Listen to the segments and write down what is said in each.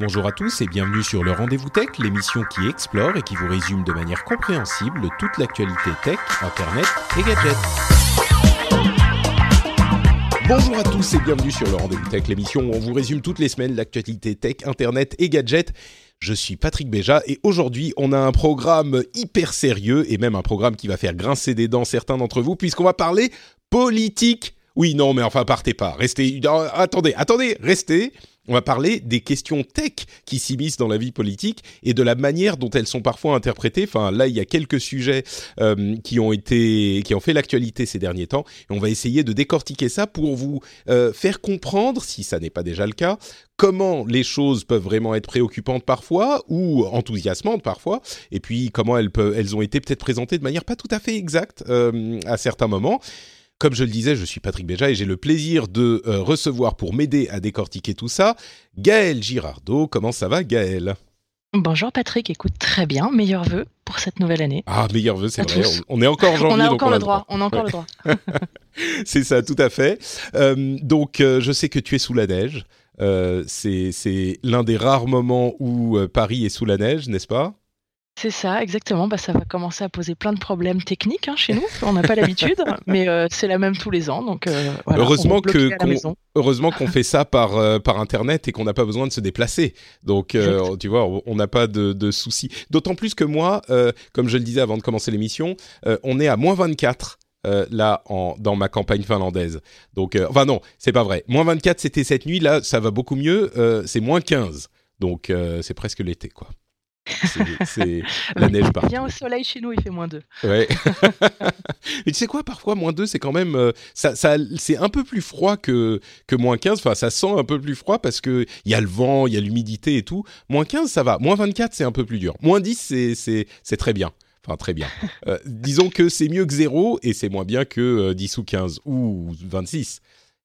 Bonjour à tous et bienvenue sur le Rendez-vous Tech, l'émission qui explore et qui vous résume de manière compréhensible toute l'actualité tech, internet et gadgets. Bonjour à tous et bienvenue sur le Rendez-vous Tech, l'émission où on vous résume toutes les semaines l'actualité tech, internet et gadgets. Je suis Patrick Béja et aujourd'hui on a un programme hyper sérieux et même un programme qui va faire grincer des dents certains d'entre vous puisqu'on va parler politique. Oui, non, mais enfin partez pas, restez. non, attendez, attendez, restez. On va parler des questions tech qui s'immiscent dans la vie politique et de la manière dont elles sont parfois interprétées. Enfin, là, il y a quelques sujets euh, qui ont été, qui ont fait l'actualité ces derniers temps. Et on va essayer de décortiquer ça pour vous euh, faire comprendre, si ça n'est pas déjà le cas, comment les choses peuvent vraiment être préoccupantes parfois ou enthousiasmantes parfois, et puis comment elles, peuvent, elles ont été peut-être présentées de manière pas tout à fait exacte euh, à certains moments. Comme je le disais, je suis Patrick Béja et j'ai le plaisir de euh, recevoir pour m'aider à décortiquer tout ça Gaël Girardot. Comment ça va Gaël? Bonjour Patrick, écoute très bien, meilleurs vœux pour cette nouvelle année. Ah, meilleurs vœux, c'est vrai. On, on est encore en janvier. on a donc encore a le droit, on a encore Ouais. le droit. C'est ça, tout à fait. Euh, donc, euh, je sais que tu es sous la neige. C'est c'est l'un des rares moments où Paris est sous la neige, n'est-ce pas? C'est ça, exactement. Bah, ça va commencer à poser plein de problèmes techniques hein, chez nous. On n'a pas l'habitude, mais euh, c'est la même tous les ans. Donc, euh, voilà, Heureusement que- qu'on- maison. Heureusement qu'on fait ça par, euh, par Internet et qu'on n'a pas besoin de se déplacer. Donc, tu vois, on- n'a pas de, de soucis. D'autant plus que moi, comme je le disais avant de commencer l'émission, on est à moins 24 euh, là en, dans ma campagne finlandaise. Donc, euh, enfin non, c'est pas vrai. Moins 24, c'était cette nuit. Là, ça va beaucoup mieux. Euh, c'est moins 15. Donc, c'est presque l'été, quoi. C'est- la neige partout. Viens au soleil chez nous, il fait moins 2. Ouais. Mais tu sais quoi, parfois, moins 2, c'est quand même. euh, ça, ça, c'est un peu plus froid que, que moins 15. Enfin, ça sent un peu plus froid parce qu'il y a le vent, il y a l'humidité et tout. Moins 15, ça va. Moins 24, c'est un peu plus dur. Moins 10, c'est, c'est, c'est très bien. Enfin, très bien. Euh, disons que c'est mieux que 0 et c'est moins bien que euh, 10 ou 15 ou 26.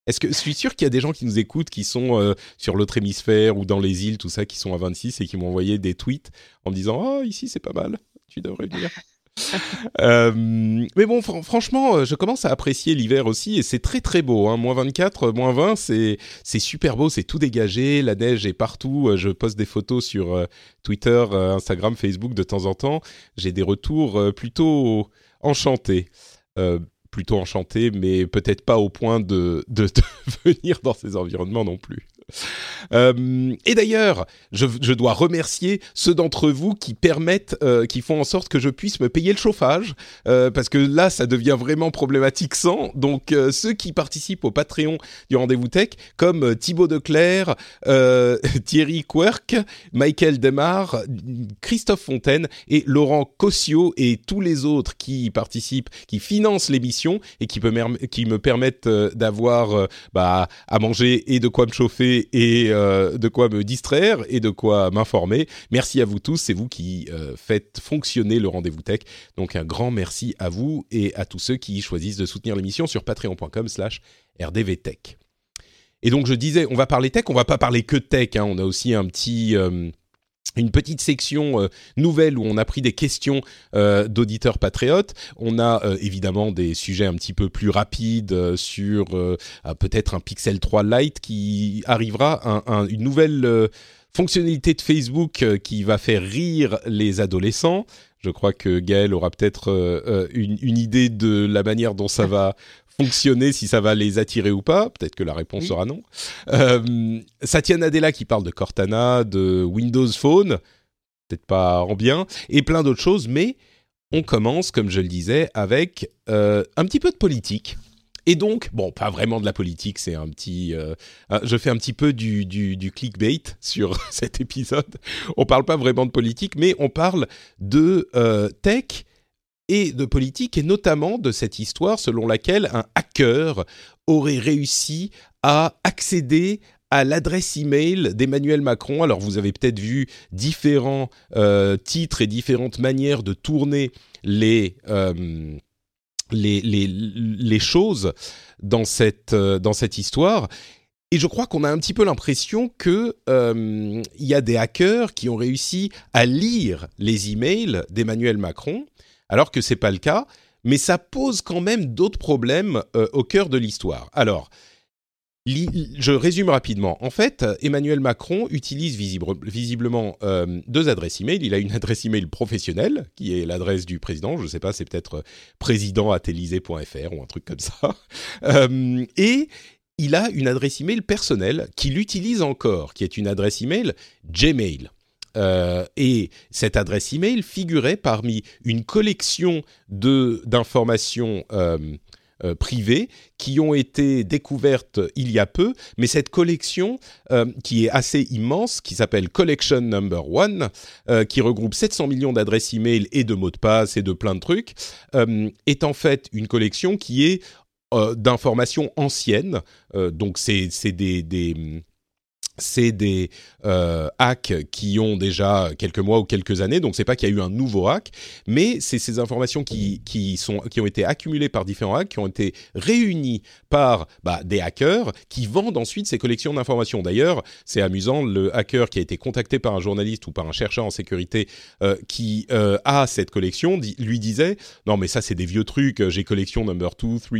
Est-ce que je suis sûr qu'il y a des gens qui nous écoutent qui sont euh, sur l'autre hémisphère ou dans les îles, tout ça, qui sont à 26 et qui m'ont envoyé des tweets en me disant Oh, ici c'est pas mal, tu devrais venir. Euh, mais bon, fran- franchement, euh, je commence à apprécier l'hiver aussi et c'est très très beau. Hein. Moins 24, euh, moins 20, c'est c'est super beau, c'est tout dégagé, la neige est partout. Je poste des photos sur euh, Twitter, euh, Instagram, Facebook de temps en temps. J'ai des retours plutôt enchantés. Plutôt enchantés, mais peut-être pas au point de, de venir dans ces environnements non plus. Euh, et d'ailleurs, je, dois remercier ceux d'entre vous qui permettent, euh, qui font en sorte que je puisse me payer le chauffage, euh, parce que là, ça devient vraiment problématique sans. Donc, ceux qui participent au Patreon du Rendez-vous Tech, comme Thibaut Declerc, Thierry Quirk, Michael Demar, Christophe Fontaine et Laurent Cossio et tous les autres qui participent, qui financent l'émission et qui, me permettent d'avoir bah, à manger et de quoi me chauffer et euh, de quoi me distraire et de quoi m'informer. Merci à vous tous, c'est vous qui euh, faites fonctionner le rendez-vous tech. Donc un grand merci à vous et à tous ceux qui choisissent de soutenir l'émission sur patreon.com slash rdvtech. Et donc je disais, on va parler tech, on va pas parler que tech, hein, on a aussi un petit... euh, une petite section euh, nouvelle où on a pris des questions euh, d'auditeurs patriotes. On a euh, évidemment des sujets un petit peu plus rapides euh, sur euh, euh, peut-être un Pixel 3 Lite qui arrivera, un- un- une nouvelle euh, fonctionnalité de Facebook qui va faire rire les adolescents. Je crois que Gaël aura peut-être une, une idée de la manière dont ça va fonctionner, si ça va les attirer ou pas. Peut-être que la réponse Oui. sera non. Euh, Satya Nadella qui parle de Cortana, de Windows Phone, peut-être pas en bien, et plein d'autres choses, mais on commence, comme je le disais, avec euh, un petit peu de politique. Et donc, bon, pas vraiment de la politique, c'est un petit... euh, je fais un petit peu du, du, du clickbait sur cet épisode. On parle pas vraiment de politique, mais on parle de euh, tech et de politique, et notamment de cette histoire selon laquelle un hacker aurait réussi a accédé à l'adresse email d'Emmanuel Macron. Alors vous avez peut-être vu différents euh, titres et différentes manières de tourner les, euh, les, les, choses dans cette, euh, dans cette histoire. Et je crois qu'on a un petit peu l'impression que il y a des hackers qui ont réussi à lire les emails d'Emmanuel Macron, alors que c'est pas le cas. Mais ça pose quand même d'autres problèmes au cœur de l'histoire. Alors, je résume rapidement. En fait, Emmanuel Macron utilise visiblement euh, deux adresses email. Il a une adresse email professionnelle, qui est l'adresse du président. Je ne sais pas, c'est peut-être président@elysée.fr ou un truc comme ça. Euh, et il a une adresse email personnelle qu'il utilise encore, qui est une adresse email Gmail. Euh, et cette adresse email figurait parmi une collection de d'informations euh, privées qui ont été découvertes il y a peu, mais cette collection euh, qui est assez immense, qui s'appelle Collection Number One, euh, qui regroupe 700 millions d'adresses e-mail et de mots de passe et de plein de trucs, est en fait une collection qui est d'informations anciennes. donc c'est des, des c'est des euh, hacks qui ont déjà quelques mois ou quelques années, donc c'est pas qu'il y a eu un nouveau hack, mais c'est ces informations qui, qui, sont, qui ont été accumulées par différents hacks, qui ont été réunies par bah, des hackers qui vendent ensuite ces collections d'informations. D'ailleurs, c'est amusant, le hacker qui a été contacté par un journaliste ou par un chercheur en sécurité euh, qui euh, a cette collection lui disait non mais ça c'est des vieux trucs, j'ai collection number 2, 3,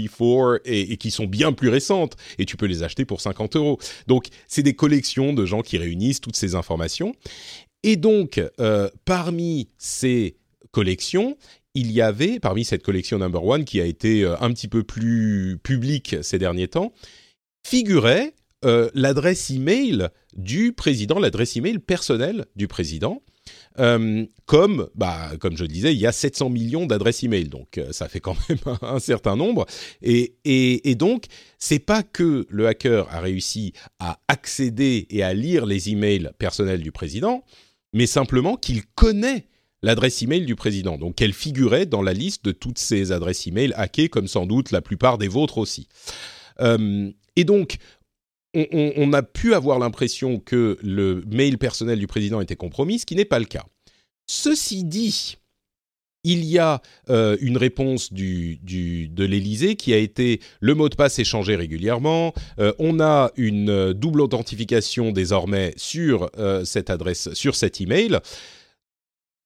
4 et, qui sont bien plus récentes et tu peux les acheter pour 50 euros. Donc c'est des collections de gens qui réunissent toutes ces informations. Et donc, euh, parmi ces collections, il y avait, parmi cette collection number one qui a été euh, un petit peu plus publique ces derniers temps, figurait euh, l'adresse email du président, l'adresse email personnelle du président. Euh, comme, bah, comme je le disais, il y a 700 millions d'adresses email, donc euh, ça fait quand même un, certain nombre. Et, et, et donc, c'est pas que le hacker a réussi à accéder et à lire les emails personnels du président, mais simplement qu'il connaît l'adresse email du président, donc qu'elle figurait dans la liste de toutes ces adresses email hackées, comme sans doute la plupart des vôtres aussi. Euh, et donc, on, a pu avoir l'impression que le mail personnel du président était compromis, ce qui n'est pas le cas. Ceci dit, il y a euh, une réponse du, de l'Élysée qui a été le mot de passe échangé régulièrement. Euh, on a une euh, double authentification désormais sur cette adresse, sur cet email,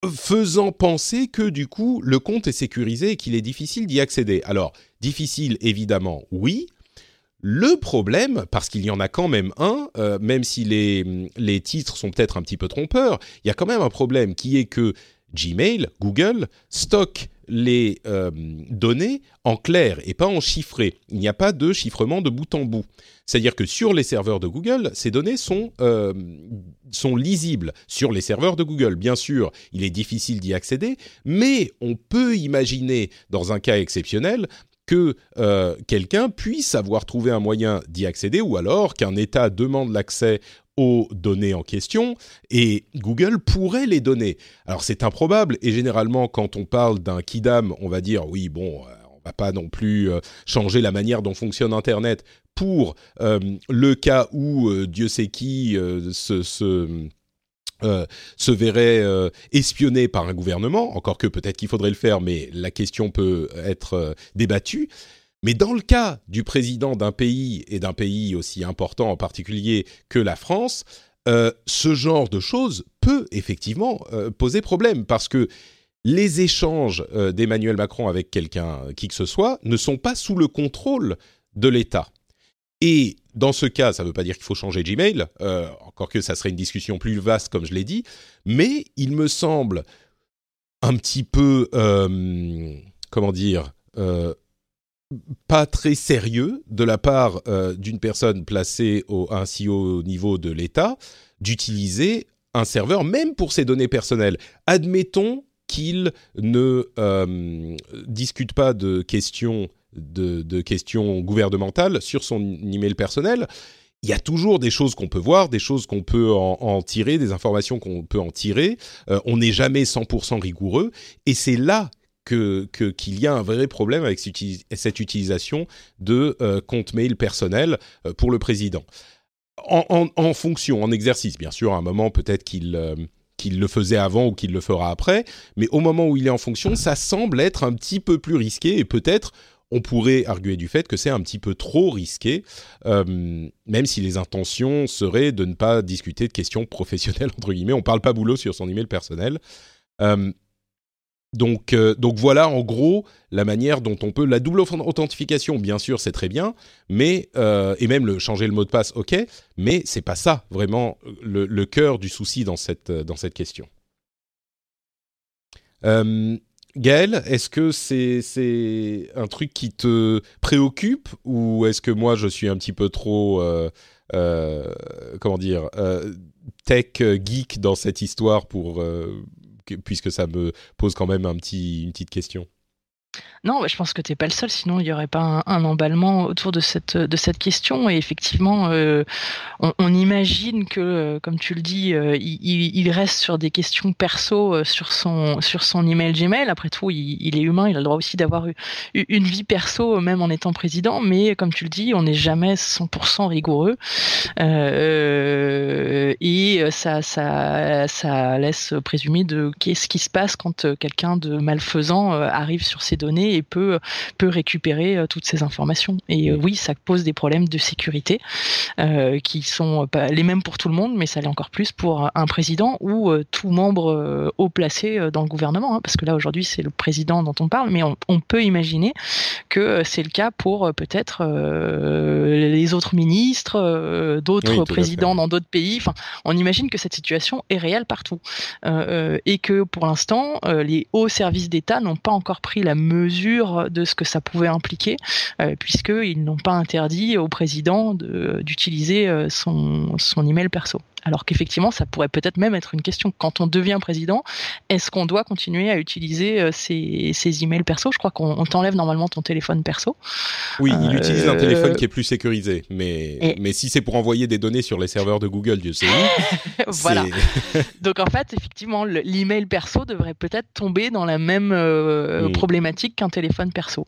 faisant penser que du coup le compte est sécurisé et qu'il est difficile d'y accéder. Alors difficile évidemment, oui. Le problème, parce qu'il y en a quand même un, euh, même si les, les titres sont peut-être un petit peu trompeurs, il y a quand même un problème qui est que Gmail, Google, stocke les euh, données en clair et pas en chiffré. Il n'y a pas de chiffrement de bout en bout. C'est-à-dire que sur les serveurs de Google, ces données sont, euh, sont lisibles. Sur les serveurs de Google, bien sûr, il est difficile d'y accéder, mais on peut imaginer, dans un cas exceptionnel, que euh, quelqu'un puisse avoir trouvé un moyen d'y accéder ou alors qu'un État demande l'accès aux données en question et Google pourrait les donner. Alors c'est improbable et généralement quand on parle d'un kidam, on va dire oui bon, euh, on va pas non plus euh, changer la manière dont fonctionne Internet pour le cas où Dieu sait qui se, se euh, se verrait euh, espionné par un gouvernement, encore que peut-être qu'il faudrait le faire, mais la question peut être euh, débattue. Mais dans le cas du président d'un pays et d'un pays aussi important en particulier que la France, ce genre de choses peut effectivement poser problème parce que les échanges d'Emmanuel Macron avec quelqu'un, qui que ce soit, ne sont pas sous le contrôle de l'État. Et dans ce cas, ça ne veut pas dire qu'il faut changer Gmail, euh, encore que ça serait une discussion plus vaste, comme je l'ai dit, mais il me semble un petit peu, euh, comment dire, euh, pas très sérieux de la part d'une personne placée au, ainsi haut niveau de l'État d'utiliser un serveur, même pour ses données personnelles. Admettons qu'il ne discute pas de questions de, questions gouvernementales sur son email personnel, il y a toujours des choses qu'on peut voir, des choses qu'on peut en, tirer, des informations qu'on peut en tirer. Euh, on n'est jamais 100% rigoureux. Et c'est là que qu'il y a un vrai problème avec cette utilisation de compte mail personnel pour le président. En, fonction, en exercice, bien sûr, à un moment peut-être qu'il qu'il le faisait avant ou qu'il le fera après, mais au moment où il est en fonction, ça semble être un petit peu plus risqué et peut-être on pourrait arguer du fait que c'est un petit peu trop risqué, euh, même si les intentions seraient de ne pas discuter de questions professionnelles, entre guillemets. On parle pas boulot sur son email personnel. Euh, donc, euh, donc voilà en gros la manière dont on peut la double authentification bien sûr c'est très bien mais et même le changer le mot de passe ok mais c'est pas ça vraiment le, cœur du souci dans cette dans cette question Gaël, est-ce que c'est un truc qui te préoccupe ou est-ce que moi je suis un petit peu trop euh, euh, comment dire euh, tech geek dans cette histoire pour puisque ça me pose quand même un petit une petite question? Non, je pense que tu n'es pas le seul, sinon il n'y aurait pas un, emballement autour de cette, question. Et effectivement, euh, on, imagine que, euh, comme tu le dis, euh, il, reste sur des questions perso sur, son, sur son email Gmail. Après tout, il, est humain, il a le droit aussi d'avoir une vie perso, même en étant président. Mais comme tu le dis, on n'est jamais 100% rigoureux. et ça, ça, ça laisse présumer de qu'est-ce qui se passe quand quelqu'un de malfaisant arrive sur ces données et peut, peut récupérer euh, toutes ces informations. Et euh, oui, ça pose des problèmes de sécurité euh, qui sont pas les mêmes pour tout le monde, mais ça l'est encore plus pour un président ou tout membre haut placé dans le gouvernement. Hein, parce que là, aujourd'hui, c'est le président dont on parle, mais on, peut imaginer que c'est le cas pour peut-être les autres ministres, d'autres présidents dans d'autres pays. Enfin, on imagine que cette situation est réelle partout. et que pour l'instant, les hauts services d'État n'ont pas encore pris la mesure de ce que ça pouvait impliquer, euh, puisqu'ils n'ont pas interdit au président d'utiliser euh, son, son email perso. Alors qu'effectivement, ça pourrait peut-être même être une question. Quand on devient président, est-ce qu'on doit continuer à utiliser euh, ses, ses, emails perso? Je crois qu'on t'enlève normalement ton téléphone perso. Oui, il utilise un téléphone qui est plus sécurisé. Mais, mais si c'est pour envoyer des données sur les serveurs de Google, Dieu sait où. voilà. Donc en fait, effectivement, l'email perso devrait peut-être tomber dans la même mm. problématique qu'un téléphone perso.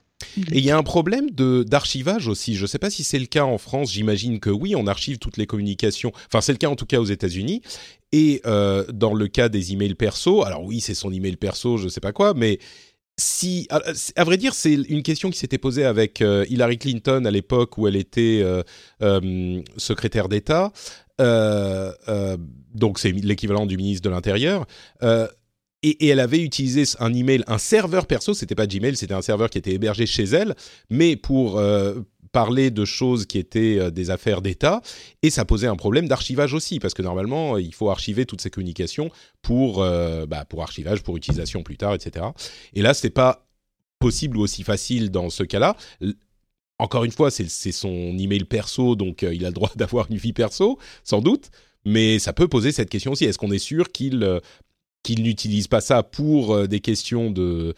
Et il y a un problème de d'archivage aussi. Je ne sais pas si c'est le cas en France. J'imagine que oui, on archive toutes les communications. Enfin, c'est le cas en tout cas aux États-Unis. Et euh, dans le cas des emails perso, alors oui, c'est son email perso, je ne sais pas quoi, mais si, à, vrai dire, c'est une question qui s'était posée avec euh, Hillary Clinton à l'époque où elle était euh, secrétaire d'État. donc c'est l'équivalent du ministre de l'Intérieur et, elle avait utilisé un email, un serveur perso, c'était pas Gmail, c'était un serveur qui était hébergé chez elle, mais pour euh, parler de choses qui étaient euh, des affaires d'État, et ça posait un problème d'archivage aussi, parce que normalement, il faut archiver toutes ces communications pour, euh, bah, archivage, pour utilisation plus tard, etc. Et là, c'est pas possible ou aussi facile dans ce cas-là. Encore une fois, c'est son email perso, donc il a le droit d'avoir une vie perso, sans doute. Mais ça peut poser cette question aussi. Est-ce qu'on est sûr qu'il qu'il n'utilise pas ça pour euh, des questions de,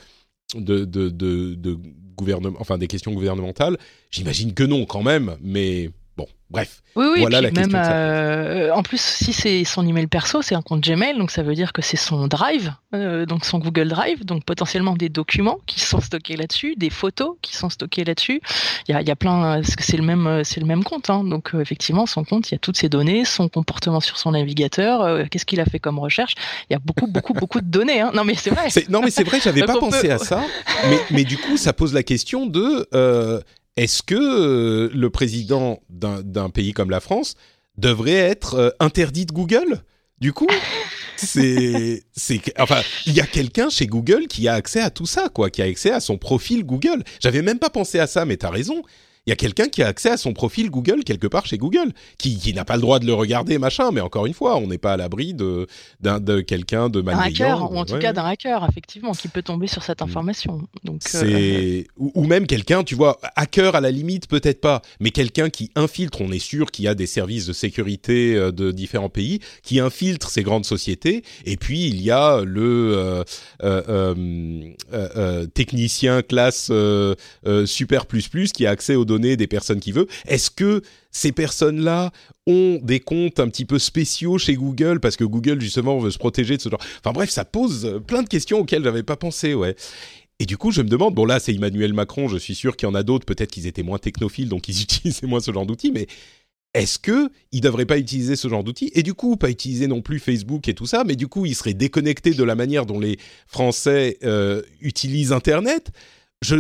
de, de, de, gouvernement, enfin des questions gouvernementales. J'imagine que non quand même, mais bon, bref. Oui, oui, voilà la même, euh, en plus, si c'est son email perso, c'est un compte Gmail, donc ça veut dire que c'est son Drive, euh, donc son Google Drive, donc potentiellement des documents qui sont stockés là-dessus, des photos qui sont stockées là-dessus. Il y a, y a, plein, parce que c'est le même, c'est le même compte, hein, donc euh, effectivement, son compte, il y a toutes ces données, son comportement sur son navigateur, qu'est-ce qu'il a fait comme recherche. Il y a beaucoup, beaucoup, beaucoup de données. Hein. Non, mais c'est vrai. Non, mais c'est vrai, j'avais pas pensé à ça. Mais, mais du coup, ça pose la question de est-ce que euh, le président d'un pays comme la France devrait être euh, interdit de Google? Du coup, c'est, c'est, enfin, il y a quelqu'un chez Google qui a accès à tout ça, quoi, qui a accès à son profil Google. J'avais même pas pensé à ça, mais t'as raison il y a quelqu'un qui a accès à son profil Google quelque part chez Google, qui, qui n'a pas le droit de le regarder, machin, mais encore une fois, on n'est pas à l'abri de, de quelqu'un de malveillant. Un hacker, ou en tout cas d'un hacker, effectivement, qui peut tomber sur cette mm. information. Donc, c'est... Euh, ou, même quelqu'un, tu vois, hacker à la limite, peut-être pas, mais quelqu'un qui infiltre, on est sûr qu'il y a des services de sécurité euh, de différents pays, qui infiltre ces grandes sociétés, et puis il y a le euh, technicien classe super plus plus qui a accès aux des personnes qui veut. Est-ce que ces personnes-là ont des comptes un petit peu spéciaux chez Google parce que Google justement veut se protéger de ce genre? Enfin bref, ça pose plein de questions auxquelles j'avais pas pensé, ouais. Et du coup, je me demande, bon là, c'est Emmanuel Macron, je suis sûr qu'il y en a d'autres, peut-être qu'ils étaient moins technophiles, donc ils utilisaient moins ce genre d'outils, mais est-ce que ne devraient pas utiliser ce genre d'outils? Et du coup pas utiliser non plus Facebook et tout ça, mais du coup ils seraient déconnectés de la manière dont les Français euh, utilisent Internet? Je,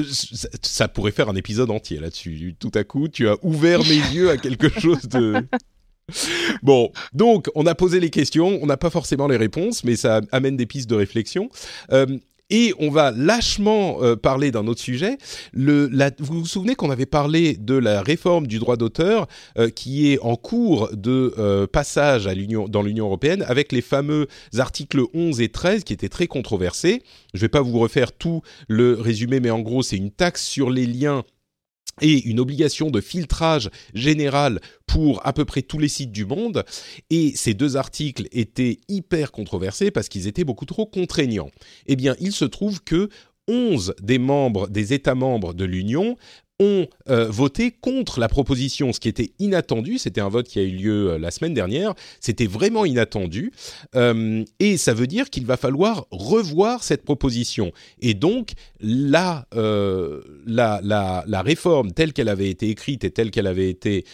ça pourrait faire un épisode entier là-dessus. Tout à coup, tu as ouvert mes yeux à quelque chose de. Bon, donc on a posé les questions, on n'a pas forcément les réponses, mais ça amène des pistes de réflexion. Euh, et on va lâchement euh, parler d'un autre sujet. Vous vous souvenez qu'on avait parlé de la réforme du droit d'auteur euh, qui est en cours de euh, passage dans l'Union européenne avec les fameux articles 11 et 13 qui étaient très controversés. Je ne vais pas vous refaire tout le résumé, mais en gros, c'est une taxe sur les liens et une obligation de filtrage général pour à peu près tous les sites du monde. Et ces deux articles étaient hyper controversés parce qu'ils étaient beaucoup trop contraignants. Eh bien, il se trouve que 11 des membres des États membres de l'Union ont euh, voté contre la proposition, ce qui était inattendu. C'était un vote qui a eu lieu euh, la semaine dernière. C'était vraiment inattendu. Euh, et ça veut dire qu'il va falloir revoir cette proposition. Et donc, la, la, la, la réforme telle qu'elle avait été écrite et telle qu'elle avait été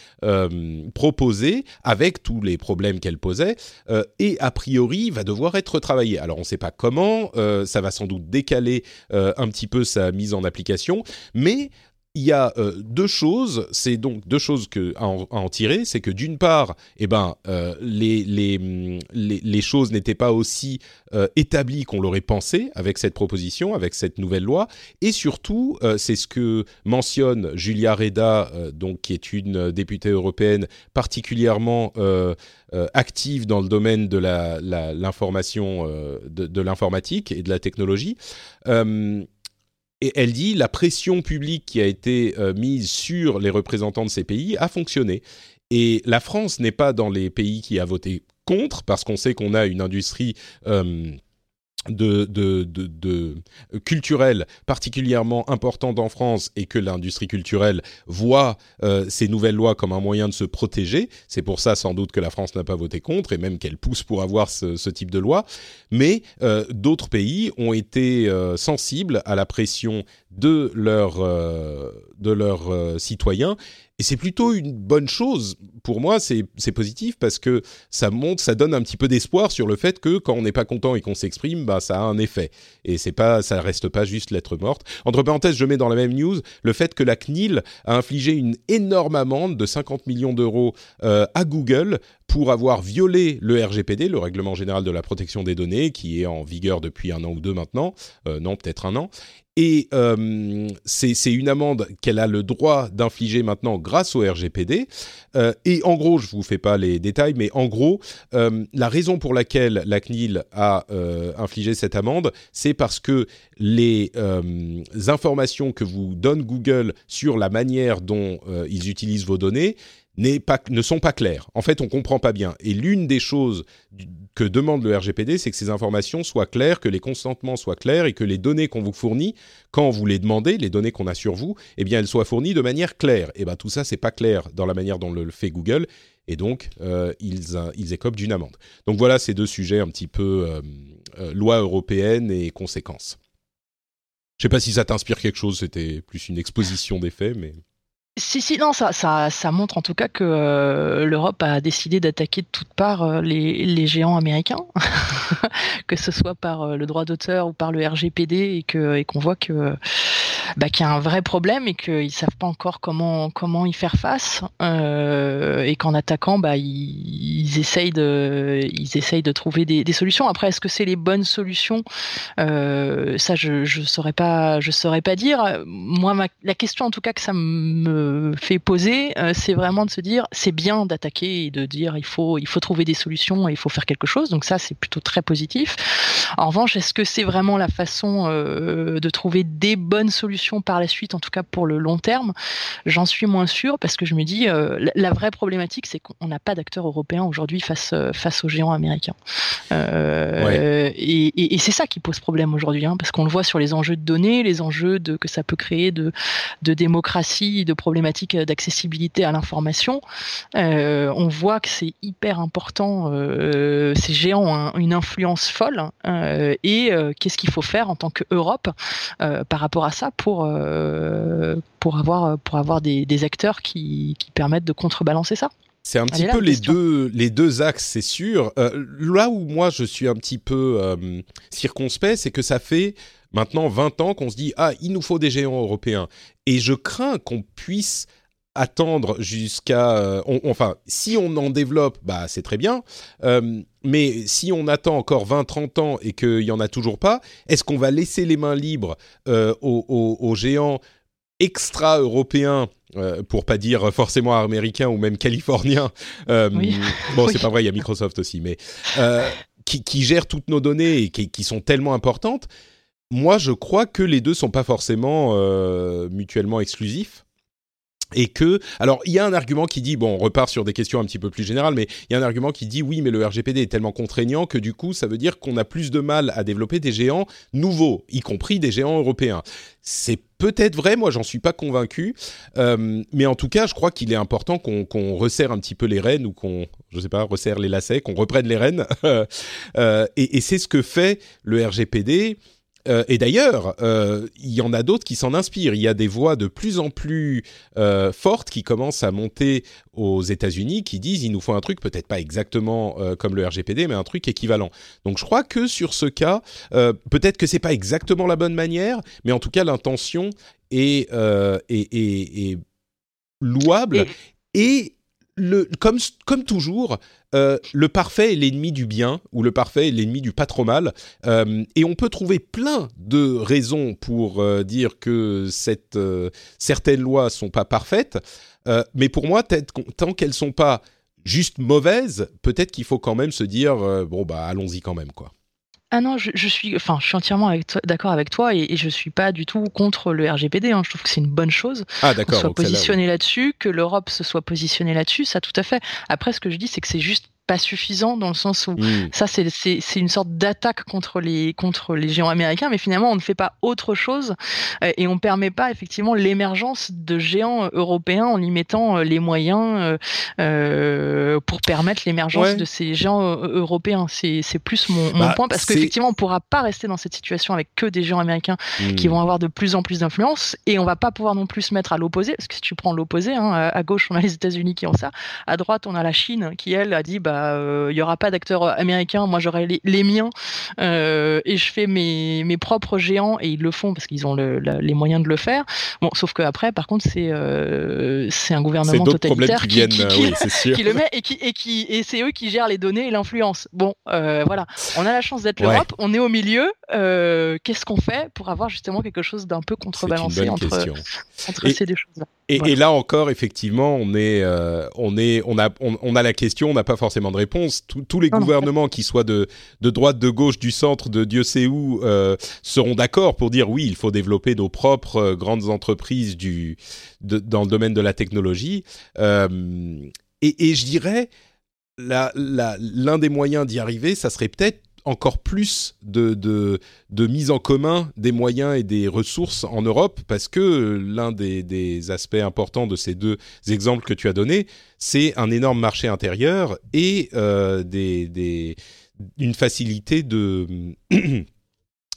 proposée, avec tous les problèmes qu'elle posait, et a priori va devoir être travaillée. Alors, on ne sait pas comment. ça va sans doute décaler un petit peu sa mise en application. Mais il y a euh, deux choses, c'est donc deux choses à, en, tirer, c'est que d'une part, eh ben, euh, les, les, les, choses n'étaient pas aussi euh, établies qu'on l'aurait pensé avec cette proposition, avec cette nouvelle loi, et surtout, c'est ce que mentionne Julia Reda, donc, qui est une députée européenne particulièrement active dans le domaine de l'information, la, de, de l'informatique et de la technologie et elle dit la pression publique qui a été euh, mise sur les représentants de ces pays a fonctionné. Et la France n'est pas dans les pays qui a voté contre, parce qu'on sait qu'on a une industrie euh, de, de, de, culturel particulièrement importante en France et que l'industrie culturelle voit euh, ces nouvelles lois comme un moyen de se protéger. C'est pour ça sans doute que la France n'a pas voté contre et même qu'elle pousse pour avoir ce, type de loi. Mais euh, d'autres pays ont été euh, sensibles à la pression de leurs de leurs citoyens et c'est plutôt une bonne chose. Pour moi, c'est positif parce que ça montre, ça donne un petit peu d'espoir sur le fait que quand on n'est pas content et qu'on s'exprime, bah, ça a un effet. Et c'est pas, ça reste pas juste lettre morte. Entre parenthèses, je mets dans la même news le fait que la CNIL a infligé une énorme amende de 50 millions d'euros euh, à Google pour avoir violé le RGPD, le Règlement général de la protection des données, qui est en vigueur depuis un an ou deux maintenant, euh, non peut-être un an, et euh, c'est une amende qu'elle a le droit d'infliger maintenant grâce au RGPD. Euh, et en gros, je ne vous fais pas les détails, mais en gros, la raison pour laquelle la CNIL a infligé cette amende, c'est parce que les informations que vous donne Google sur la manière dont ils utilisent vos données ne sont pas claires. En fait, on comprend pas bien. Et l'une des choses que demande le RGPD, c'est que ces informations soient claires, que les consentements soient clairs et que les données qu'on vous fournit, quand vous les demandez, les données qu'on a sur vous, eh bien, elles soient fournies de manière claire. Et ben tout ça, c'est pas clair dans la manière dont le fait Google. Et donc, euh, ils, ils écopent d'une amende. Donc voilà ces deux sujets un petit peu euh, euh, loi européenne et conséquences. Je sais pas si ça t'inspire quelque chose, c'était plus une exposition des faits, mais... Si, si, non, ça, ça, ça montre en tout cas que euh, l'Europe a décidé d'attaquer de toutes parts euh, les, les, géants américains, que ce soit par euh, le droit d'auteur ou par le RGPD, et et qu'on voit que bah, qu'il y a un vrai problème et qu'ils savent pas encore comment comment y faire face, et qu'en attaquant, bah, ils, ils, essayent de ils essayent de trouver des, des solutions. Après, est-ce que c'est les bonnes solutions? Ça, je je saurais pas je saurais pas dire. Moi, ma, la question en tout cas que ça me fait poser, euh, c'est vraiment de se dire c'est bien d'attaquer et de dire il faut il faut trouver des solutions et il faut faire quelque chose. Donc ça c'est plutôt très positif. En revanche, est-ce que c'est vraiment la façon euh, de trouver des bonnes solutions par la suite, en tout cas pour le long terme? J'en suis moins sûr parce que je me dis euh, la, vraie problématique c'est qu'on n'a pas d'acteurs européens aujourd'hui face face aux géants américains. Et, c'est ça qui pose problème aujourd'hui, hein, parce qu'on le voit sur les enjeux de données, les enjeux de que ça peut créer de de démocratie, de problématiques d'accessibilité à l'information, euh, on voit que c'est hyper important. Euh, ces géants ont une influence folle, hein, euh, et qu'est-ce qu'il faut faire en tant qu'Europe par rapport à ça pour pour avoir pour avoir des, des acteurs qui, qui permettent de contrebalancer ça? C'est un petit peu les deux, les deux axes, c'est sûr. là où moi je suis un petit peu circonspect, c'est que ça fait maintenant 20 ans qu'on se dit ah il nous faut des géants européens et je crains qu'on puisse attendre jusqu'à euh, enfin si on en développe bah c'est très bien. Euh, mais si on attend encore 20 30 ans et qu'il y en a toujours pas est-ce qu'on va laisser les mains libres euh, aux, géants extra européens pour pas dire forcément américains ou même californiens bon c'est pas vrai il y a Microsoft aussi mais qui, qui, gèrent toutes nos données et qui, qui sont tellement importantes moi, je crois que les deux sont pas forcément euh, mutuellement exclusifs. Et que, alors, il y a un argument qui dit, bon, on repart sur des questions un petit peu plus générales, mais il y a un argument qui dit, oui, mais le RGPD est tellement contraignant que du coup, ça veut dire qu'on a plus de mal à développer des géants nouveaux, y compris des géants européens. C'est peut-être vrai, moi, j'en suis pas convaincu, euh, mais en tout cas, je crois qu'il est important qu'on resserre un petit peu les rênes ou qu'on, je sais pas, resserre les lacets, qu'on reprenne les rênes. euh, et, et c'est ce que fait le RGPD. Euh, et d'ailleurs, euh, il y en a d'autres qui s'en inspirent. Il y a des voix de plus en plus euh, fortes qui commencent à monter aux États-Unis, qui disent il nous faut un truc peut-être pas exactement comme le RGPD, mais un truc équivalent. Donc je crois que sur ce cas, peut-être que c'est pas exactement la bonne manière, mais en tout cas l'intention est, est, est, louable et comme, toujours, euh, le parfait est l'ennemi du bien ou le parfait est l'ennemi du pas trop mal. Euh, et on peut trouver plein de raisons pour euh, dire que certaines lois sont pas parfaites. mais pour moi, tant qu'elles sont pas juste mauvaises, peut-être qu'il faut quand même se dire bon bah allons-y quand même quoi. Ah non, je, suis, enfin, je suis entièrement d'accord avec toi et, je suis pas du tout contre le RGPD. Hein. Je trouve que c'est une bonne chose ah, qu'on soit positionné là-dessus, que l'Europe se soit positionnée là-dessus. Ça, tout à fait. Après, ce que je dis, c'est que c'est juste pas suffisant dans le sens où hmm. ça c'est c'est une sorte d'attaque contre les contre les géants américains mais finalement on ne fait pas autre chose euh, et on permet pas effectivement l'émergence de géants euh, européens en y mettant euh, les moyens euh, pour permettre l'émergence de ces géants européens c'est c'est plus mon, mon bah, point parce qu'effectivement on pourra pas rester dans cette situation avec que des géants américains qui hmm. vont avoir de plus en plus d'influence et on va pas pouvoir non plus se mettre à l'opposé parce que si tu prends l'opposé hein, à gauche on a les États-Unis qui ont ça à droite on a la Chine qui elle a dit bah il euh, y aura pas d'acteurs américains, moi j'aurai les, miens. Euh, et je fais mes, mes propres géants et ils le font parce qu'ils ont le, les moyens de le faire. Bon, sauf que après, par contre, c'est euh, c'est un gouvernement totalitaire qui, qui, qui, le met et qui et qui et c'est eux qui gèrent les données et l'influence. Bon, voilà, on a la chance d'être l'Europe, on est au milieu. Qu'est-ce qu'on fait pour avoir justement quelque chose d'un peu contrebalancé entre, entre ces deux choses-là? et, là encore, effectivement, on est, on est, on a, on a la question, on n'a pas forcément de réponse. tous les gouvernements, qui soient de, de droite, de gauche, du centre, de Dieu sait où, euh, seront d'accord pour dire oui, il faut développer nos propres euh, grandes entreprises du, dans le domaine de la technologie. Euh, et, je dirais, l'un des moyens d'y arriver, ça serait peut-être encore plus de, de, mise en commun des moyens et des ressources en Europe, parce que l'un des, aspects importants de ces deux exemples que tu as donnés, c'est un énorme marché intérieur et euh, des, une facilité de...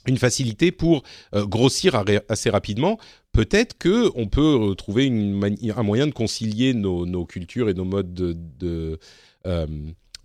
une facilité pour euh, grossir assez rapidement. Peut-être que on peut trouver un moyen de concilier nos, cultures et nos modes de, euh,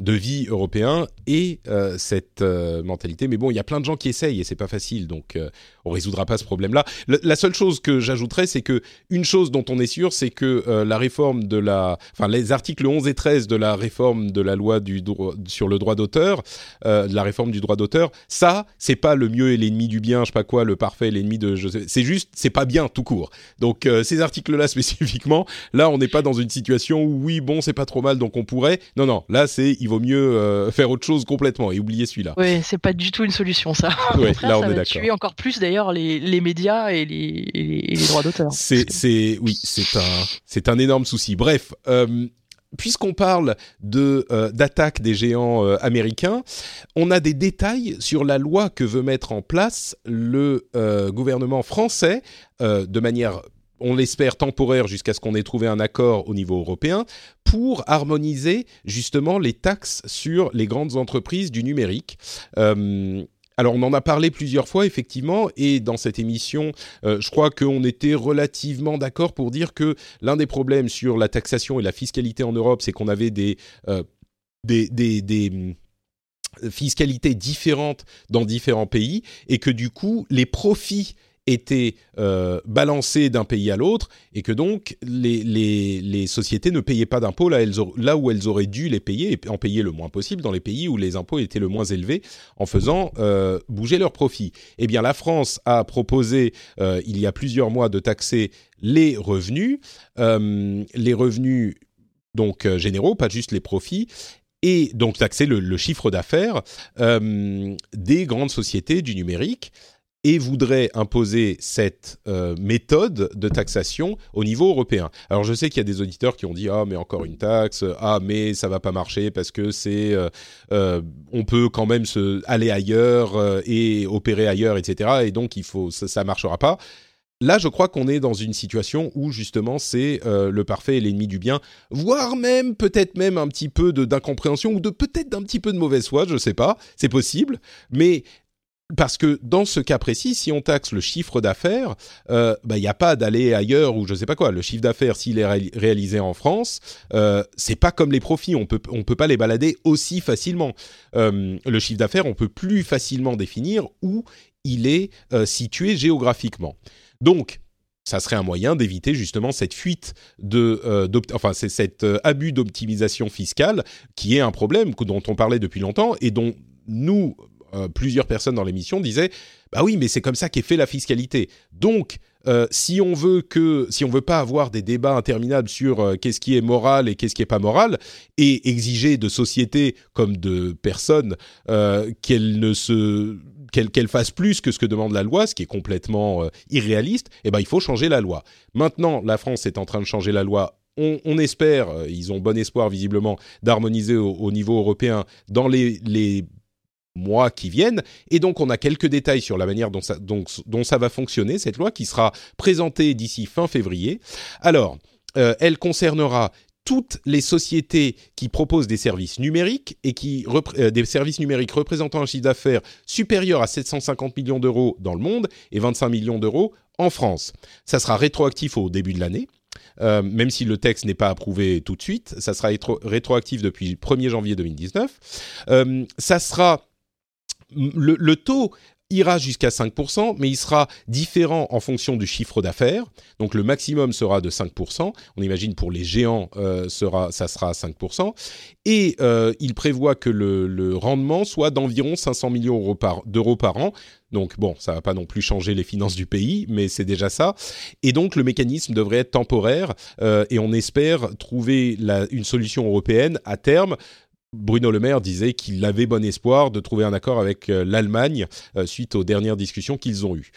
de vie européen et euh, cette euh, mentalité. Mais bon, il y a plein de gens qui essayent et c'est pas facile, donc euh, on résoudra pas ce problème-là. La seule chose que j'ajouterais, c'est que une chose dont on est sûr, c'est que la réforme de la, enfin les articles 11 et 13 de la réforme de la loi du sur le droit d'auteur, de la réforme du droit d'auteur, ça, c'est pas le mieux et l'ennemi du bien, je sais pas quoi, le parfait, l'ennemi de, c'est juste, c'est pas bien tout court. Donc ces articles-là spécifiquement, là, on n'est pas dans une situation où oui, bon, c'est pas trop mal, donc on pourrait. Non, non, là, c'est il vaut mieux euh, faire autre chose complètement et oublier celui-là. Oui, c'est pas du tout une solution ça. Ouais, là, on ça est va tuer encore plus d'ailleurs les, les, médias et les, les, droits d'auteur. C'est, c'est, oui, c'est un, c'est un énorme souci. Bref. Euh, puisqu'on parle de euh, d'attaque des géants américains, on a des détails sur la loi que veut mettre en place le gouvernement français de manière on l'espère temporaire jusqu'à ce qu'on ait trouvé un accord au niveau européen, pour harmoniser justement les taxes sur les grandes entreprises du numérique. Euh, alors on en a parlé plusieurs fois effectivement et dans cette émission, euh, je crois qu'on était relativement d'accord pour dire que l'un des problèmes sur la taxation et la fiscalité en Europe, c'est qu'on avait des, euh, fiscalités différentes dans différents pays et que du coup les profits étaient euh, balancés d'un pays à l'autre et que donc les, les, les sociétés ne payaient pas d'impôts là, là, où elles auraient dû les payer et en payer le moins possible dans les pays où les impôts étaient le moins élevés en faisant euh, bouger leurs profits. Eh bien, la France a proposé euh, il y a plusieurs mois de taxer les revenus, les revenus donc généraux, pas juste les profits, et donc taxer le, chiffre d'affaires des grandes sociétés du numérique et voudrait imposer cette euh, méthode de taxation au niveau européen. Alors je sais qu'il y a des auditeurs qui ont dit ah mais encore une taxe, ah mais ça va pas marcher parce que c'est euh, euh, on peut quand même se aller ailleurs et opérer ailleurs etc. Et donc il faut ça, ça marchera pas. Là, je crois qu'on est dans une situation où justement c'est le parfait et l'ennemi du bien, voire même peut-être même un petit peu d'incompréhension ou de peut-être d'un petit peu de mauvaise foi, je sais pas, c'est possible, mais parce que dans ce cas précis, si on taxe le chiffre d'affaires, il euh, n'y bah, a pas d'aller ailleurs ou je sais pas quoi. Le chiffre d'affaires, s'il est ré réalisé en France, euh, c'est pas comme les profits. On peut on peut pas les balader aussi facilement. Euh, le chiffre d'affaires, on peut plus facilement définir où il est euh, situé géographiquement. Donc ça serait un moyen d'éviter justement cette fuite de, enfin c'est cet abus d'optimisation fiscale qui est un problème dont on parlait depuis longtemps et dont nous euh, plusieurs personnes dans l'émission disaient bah oui mais c'est comme ça qu'est fait la fiscalité donc euh, si on veut que si on veut pas avoir des débats interminables sur euh, qu'est-ce qui est moral et qu'est-ce qui est pas moral et exiger de sociétés comme de personnes qu'elles ne se qu'elles qu'elles fassent plus que ce que demande la loi, ce qui est complètement irréaliste, eh ben il faut changer la loi. Maintenant, la France est en train de changer la loi on, espère, ils ont bon espoir visiblement d'harmoniser au, au, niveau européen dans les, les, mois qui viennent. Et donc, on a quelques détails sur la manière dont ça, va fonctionner, cette loi qui sera présentée d'ici fin février. Alors, euh, elle concernera toutes les sociétés qui proposent des services numériques et qui euh, des services numériques représentant un chiffre d'affaires supérieur à 750 millions d'euros dans le monde et 25 millions d'euros en France. Ça sera rétroactif au début de l'année. Euh, même si le texte n'est pas approuvé tout de suite, ça sera rétro rétroactif depuis le 1er janvier 2019. Euh, ça sera le, taux ira jusqu'à 5%, mais il sera différent en fonction du chiffre d'affaires. Donc le maximum sera de 5%. On imagine pour les géants, euh, sera, ça sera 5%. Et euh, il prévoit que le, rendement soit d'environ 500 millions d'euros par, an. Donc bon, ça va pas non plus changer les finances du pays, mais c'est déjà ça. Et donc le mécanisme devrait être temporaire euh, et on espère trouver une solution européenne à terme Bruno Le Maire disait qu'il avait bon espoir de trouver un accord avec euh, l'Allemagne euh, suite aux dernières discussions qu'ils ont eues.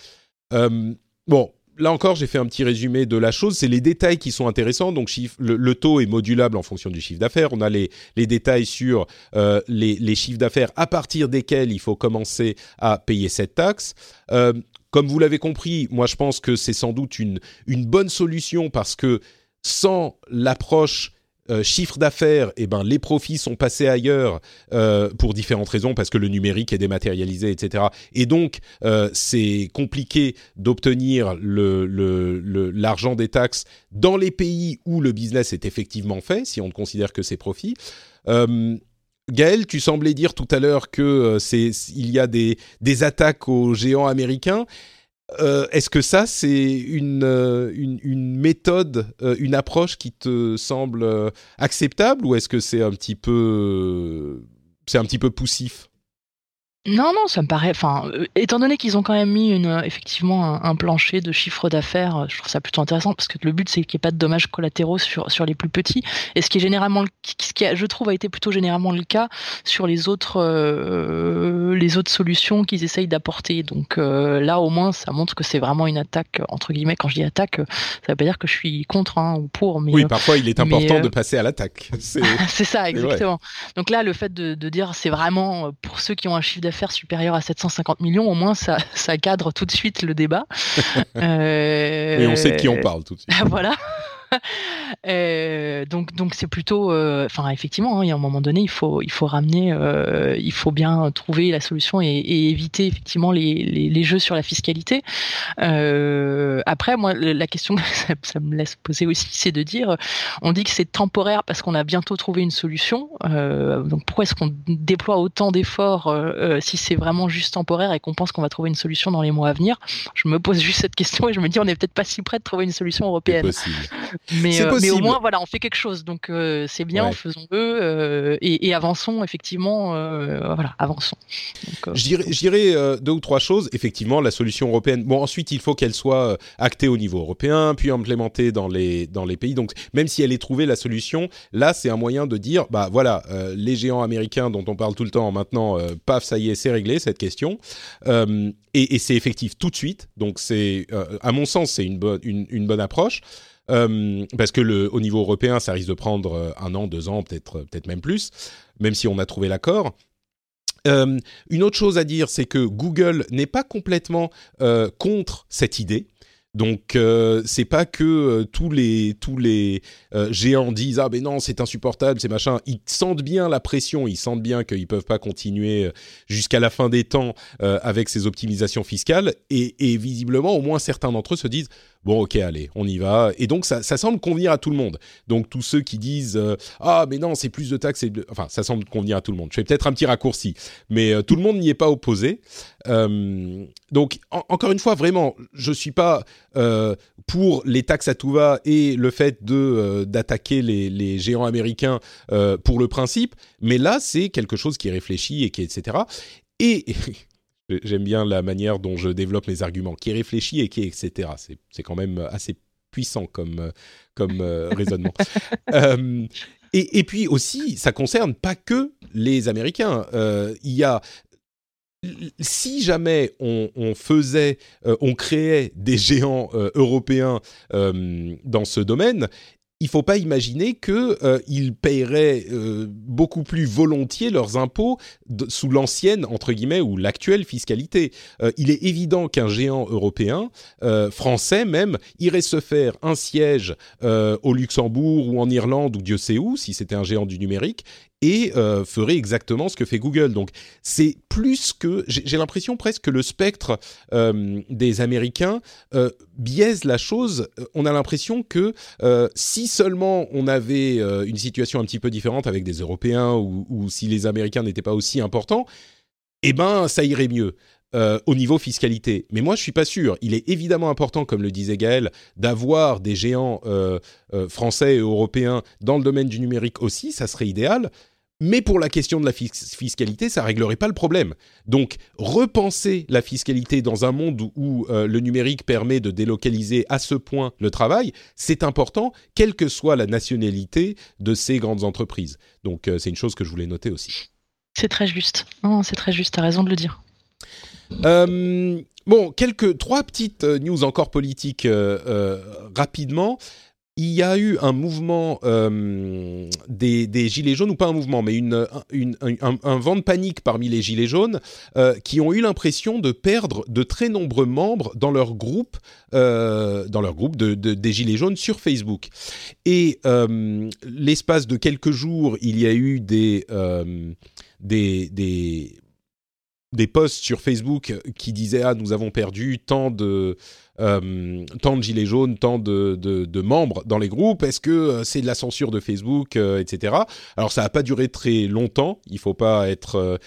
Euh, bon, là encore, j'ai fait un petit résumé de la chose. C'est les détails qui sont intéressants. Donc, le, taux est modulable en fonction du chiffre d'affaires. On a les, les, détails sur les, les, chiffres d'affaires à partir desquels il faut commencer à payer cette taxe. Comme vous l'avez compris, moi, je pense que c'est sans doute une, une bonne solution parce que sans l'approche euh, chiffre d'affaires, eh ben les profits sont passés ailleurs euh, pour différentes raisons, parce que le numérique est dématérialisé, etc. Et donc euh, c'est compliqué d'obtenir l'argent des taxes dans les pays où le business est effectivement fait, si on ne considère que ses profits. Gaël, tu semblais dire tout à l'heure que c'est il y a des attaques aux géants américains. Euh, Est-ce que ça, c'est une, euh, une, méthode, euh, une approche qui te semble acceptable ou est-ce que c'est un petit peu, un petit peu poussif? Non, non, ça me paraît. Étant donné qu'ils ont quand même mis une, effectivement un, plancher de chiffre d'affaires, je trouve ça plutôt intéressant parce que le but c'est qu'il n'y ait pas de dommages collatéraux sur sur les plus petits. Et ce qui est généralement, ce qui je trouve a été plutôt généralement le cas sur les autres les autres solutions qu'ils essayent d'apporter. Donc euh, là, au moins, ça montre que c'est vraiment une attaque entre guillemets. Quand je dis attaque, ça veut pas dire que je suis contre hein, ou pour. Mais oui, parfois il est important mais, de passer à l'attaque. C'est ça, exactement. Donc là, le fait de, de dire c'est vraiment pour ceux qui ont un chiffre d'affaires supérieur à 750 millions, au moins ça, ça cadre tout de suite le débat. euh... Et on sait de qui on parle tout de suite. voilà. euh, donc donc c'est plutôt, euh, enfin effectivement, hein, il y a un moment donné, il faut il faut ramener, euh, il faut bien trouver la solution et, et éviter effectivement les, les, les, jeux sur la fiscalité. Euh, après, moi, la question que ça, ça me laisse poser aussi, c'est de dire, on dit que c'est temporaire parce qu'on a bientôt trouvé une solution. donc pourquoi est-ce qu'on déploie autant d'efforts si c'est vraiment juste temporaire et qu'on pense qu'on va trouver une solution dans les mois à venir? Je me pose juste cette question et je me dis, on n'est peut-être pas si près de trouver une solution européenne. Mais, euh, mais au moins, voilà, on fait quelque chose. Donc, euh, c'est bien, faisons-le euh, et, et, avançons, effectivement. voilà, avançons. je dirais, deux ou trois choses. Effectivement, la solution européenne. Bon, ensuite, il faut qu'elle soit actée au niveau européen, puis implémentée dans les, dans les pays. Donc, même si elle est trouvée, la solution, là, c'est un moyen de dire, bah voilà, les géants américains dont on parle tout le temps, maintenant, paf, ça y est, c'est réglé, cette question. et, et c'est effectif tout de suite. Donc, c'est, à mon sens, c'est une, bonne une, une bonne approche. Euh, parce que au niveau européen, ça risque de prendre euh, un an, deux ans, peut-être euh, peut-être même plus, même si on a trouvé l'accord. Une autre chose à dire, c'est que Google n'est pas complètement contre cette idée. Donc euh, c'est pas que tous les géants disent ah ben non c'est insupportable c'est machin ils sentent bien la pression ils sentent bien qu'ils peuvent pas continuer jusqu'à la fin des temps avec ces optimisations fiscales et visiblement au moins certains d'entre eux se disent bon ok allez on y va. Et donc ça, semble convenir à tout le monde. Donc tous ceux qui disent ah mais non c'est plus de taxes enfin ça semble convenir à tout le monde. Je fais peut-être un petit raccourci mais tout le monde n'y est pas opposé. Donc encore une fois vraiment je suis pas euh, pour les taxes à tout va et le fait de euh, d'attaquer les, les, géants américains euh, pour le principe, mais là c'est quelque chose qui est réfléchi et qui est etc. Et j'aime bien la manière dont je développe mes arguments, qui est réfléchi et qui est etc. C'est quand même assez puissant comme comme raisonnement. Et, et, puis aussi, ça concerne pas que les Américains. Euh, il y a si jamais on, on faisait, euh, on créait des géants euh, européens euh, dans ce domaine, il faut pas imaginer qu'ils euh, paieraient euh, beaucoup plus volontiers leurs impôts sous l'ancienne entre guillemets ou l'actuelle fiscalité. Euh, il est évident qu'un géant européen, français même, irait se faire un siège au Luxembourg ou en Irlande ou Dieu sait où, si c'était un géant du numérique, et euh, ferait exactement ce que fait Google. Donc c'est plus que j'ai l'impression presque que le spectre euh, des Américains euh, biaise la chose. On a l'impression que si seulement on avait une situation un petit peu différente avec des Européens ou, si les Américains n'étaient pas aussi importants, eh ben ça irait mieux. Au niveau fiscalité. Mais moi, je suis pas sûr. Il est évidemment important, comme le disait Gaël, d'avoir des géants français et européens dans le domaine du numérique aussi. Ça serait idéal. Mais pour la question de la fiscalité, ça réglerait pas le problème. Donc, repenser la fiscalité dans un monde où, le numérique permet de délocaliser à ce point le travail, c'est important, quelle que soit la nationalité de ces grandes entreprises. Donc, c'est une chose que je voulais noter aussi. C'est très juste. Non, c'est très juste. T'as raison de le dire. Euh, bon, quelques trois petites euh, news encore politiques euh, euh, rapidement. Il y a eu un mouvement euh, des, gilets jaunes ou pas un mouvement, mais un, vent de panique parmi les gilets jaunes euh, qui ont eu l'impression de perdre de très nombreux membres dans leur groupe, euh, dans leur groupe de, de, des gilets jaunes sur Facebook. Et l'espace de quelques jours, il y a eu des, des des posts sur Facebook qui disaient ah nous avons perdu tant de euh, tant de gilets jaunes, tant de, membres dans les groupes? Est-ce que euh, c'est de la censure de Facebook, euh, etc. Alors ça n'a pas duré très longtemps. Il faut pas être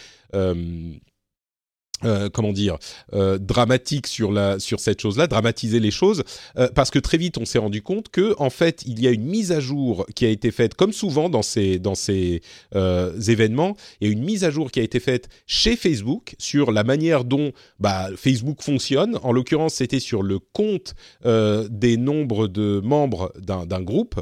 euh comment dire euh, dramatique sur la sur cette chose-là, dramatiser les choses, euh, parce que très vite on s'est rendu compte que en fait il y a une mise à jour qui a été faite, comme souvent dans ces dans ces événements, a une mise à jour qui a été faite chez Facebook sur la manière dont bah, Facebook fonctionne. En l'occurrence, c'était sur le compte des nombres de membres d'un groupe,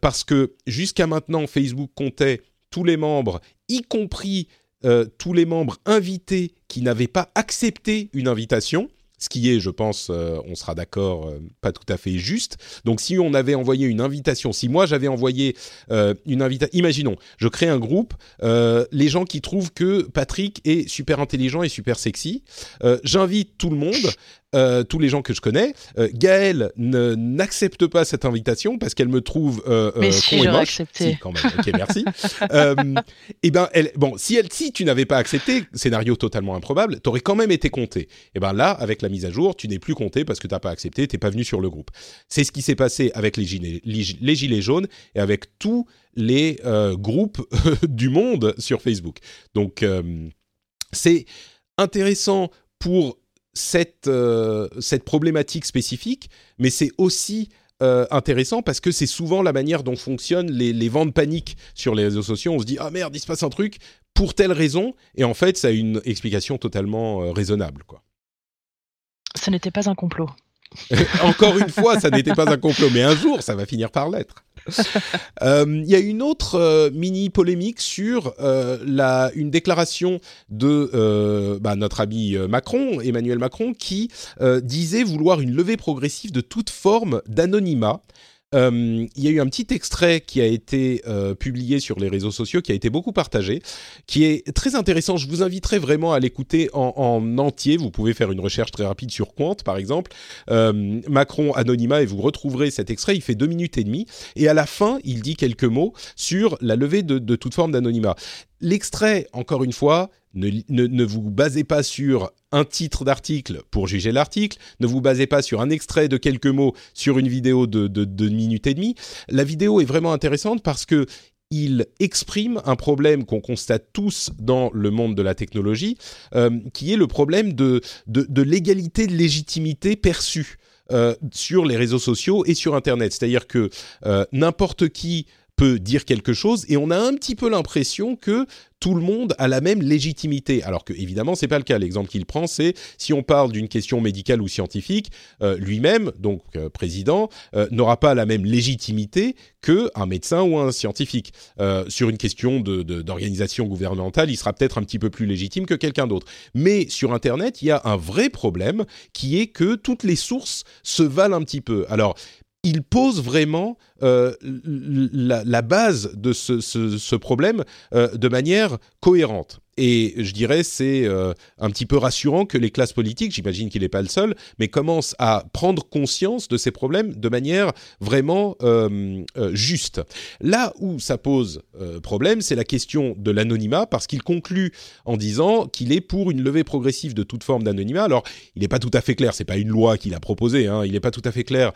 parce que jusqu'à maintenant Facebook comptait tous les membres, y compris euh, tous les membres invités qui n'avaient pas accepté une invitation, ce qui est, je pense, euh, on sera d'accord, euh, pas tout à fait juste. Donc si on avait envoyé une invitation, si moi j'avais envoyé une invitation, imaginons, je crée un groupe, les gens qui trouvent que Patrick est super intelligent et super sexy, j'invite tout le monde. Euh, tous les gens que je connais, euh, Gaëlle n'accepte pas cette invitation parce qu'elle me trouve euh, Mais si con et moche. accepté. Si, quand même. Ok, merci. euh, et ben, elle, bon, si elle, si tu n'avais pas accepté, scénario totalement improbable, t'aurais quand même été compté. Et ben là, avec la mise à jour, tu n'es plus compté parce que t'as pas accepté, t'es pas venu sur le groupe. C'est ce qui s'est passé avec les gilets, les, les gilets jaunes et avec tous les euh, groupes du monde sur Facebook. Donc euh, c'est intéressant pour cette, euh, cette problématique spécifique, mais c'est aussi euh, intéressant parce que c'est souvent la manière dont fonctionnent les, les vents de panique sur les réseaux sociaux. On se dit ah merde, il se passe un truc pour telle raison, et en fait ça a une explication totalement euh, raisonnable. Quoi. Ce n'était pas un complot. Encore une fois, ça n'était pas un complot, mais un jour, ça va finir par l'être. Euh, Il y a une autre euh, mini polémique sur euh, une déclaration de bah, notre ami Macron, Emmanuel Macron, qui disait vouloir une levée progressive de toute forme d'anonymat. Euh, il y a eu un petit extrait qui a été euh, publié sur les réseaux sociaux, qui a été beaucoup partagé, qui est très intéressant. Je vous inviterai vraiment à l'écouter en, en entier. Vous pouvez faire une recherche très rapide sur Quant, par exemple. Euh, Macron anonymat et vous retrouverez cet extrait. Il fait deux minutes et demie et à la fin, il dit quelques mots sur la levée de toute forme d'anonymat. L'extrait, encore une fois, ne, vous basez pas sur un titre d'article pour juger l'article, ne vous basez pas sur un extrait de quelques mots sur une vidéo de, de, de minute et demie. La vidéo est vraiment intéressante parce que il exprime un problème qu'on constate tous dans le monde de la technologie, euh, qui est le problème de l'égalité de légitimité perçue euh, sur les réseaux sociaux et sur Internet. C'est-à-dire que euh, n'importe qui peut dire quelque chose et on a un petit peu l'impression que tout le monde a la même légitimité. Alors que évidemment c'est pas le cas. L'exemple qu'il prend c'est si on parle d'une question médicale ou scientifique, euh, lui-même donc euh, président euh, n'aura pas la même légitimité que un médecin ou un scientifique. Sur une question de, de, d'organisation gouvernementale, il sera peut-être un petit peu plus légitime que quelqu'un d'autre. Mais sur Internet, il y a un vrai problème qui est que toutes les sources se valent un petit peu. Alors il pose vraiment euh, la, base de ce, problème euh, de manière cohérente. Et je dirais c'est euh, un petit peu rassurant que les classes politiques, j'imagine qu'il n'est pas le seul, mais commencent à prendre conscience de ces problèmes de manière vraiment juste. Là où ça pose problème, c'est la question de l'anonymat, parce qu'il conclut en disant qu'il est pour une levée progressive de toute forme d'anonymat. Alors, il n'est pas tout à fait clair, c'est pas une loi qu'il a proposée, hein, il n'est pas tout à fait clair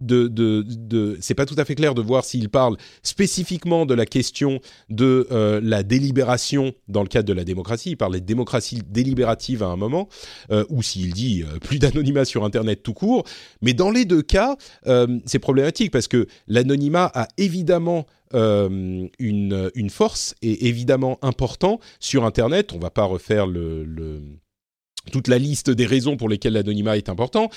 c'est pas tout à fait clair de voir s'il parle spécifiquement de la question de euh, la délibération dans le cadre de la démocratie. Il parle de démocratie délibérative à un moment, euh, ou s'il dit euh, plus d'anonymat sur Internet tout court. Mais dans les deux cas, c'est problématique parce que l'anonymat a évidemment une, une force et évidemment important sur Internet. On va pas refaire toute la liste des raisons pour lesquelles l'anonymat est important.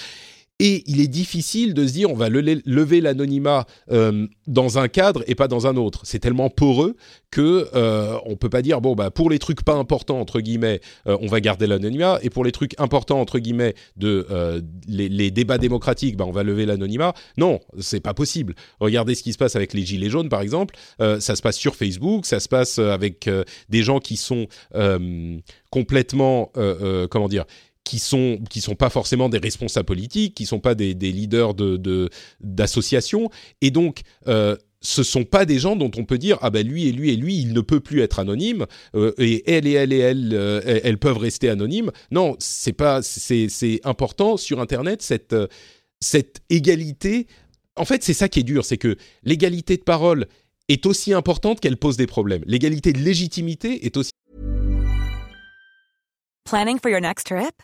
Et il est difficile de se dire on va le lever l'anonymat euh, dans un cadre et pas dans un autre. C'est tellement poreux que euh, on peut pas dire bon bah pour les trucs pas importants entre guillemets euh, on va garder l'anonymat et pour les trucs importants entre guillemets de euh, les, les, débats démocratiques bah on va lever l'anonymat. Non, c'est pas possible. Regardez ce qui se passe avec les gilets jaunes par exemple. Ça se passe sur Facebook, ça se passe avec des gens qui sont complètement comment dire qui sont qui sont pas forcément des responsables politiques, qui sont pas des, leaders de d'associations, et donc euh, ce sont pas des gens dont on peut dire ah ben lui et lui et lui il ne peut plus être anonyme euh, et elle et elle et elle euh, elles peuvent rester anonymes. Non, c'est pas c'est c'est important sur internet cette cette égalité. En fait, c'est ça qui est dur, c'est que l'égalité de parole est aussi importante qu'elle pose des problèmes. L'égalité de légitimité est aussi Planning for your next trip?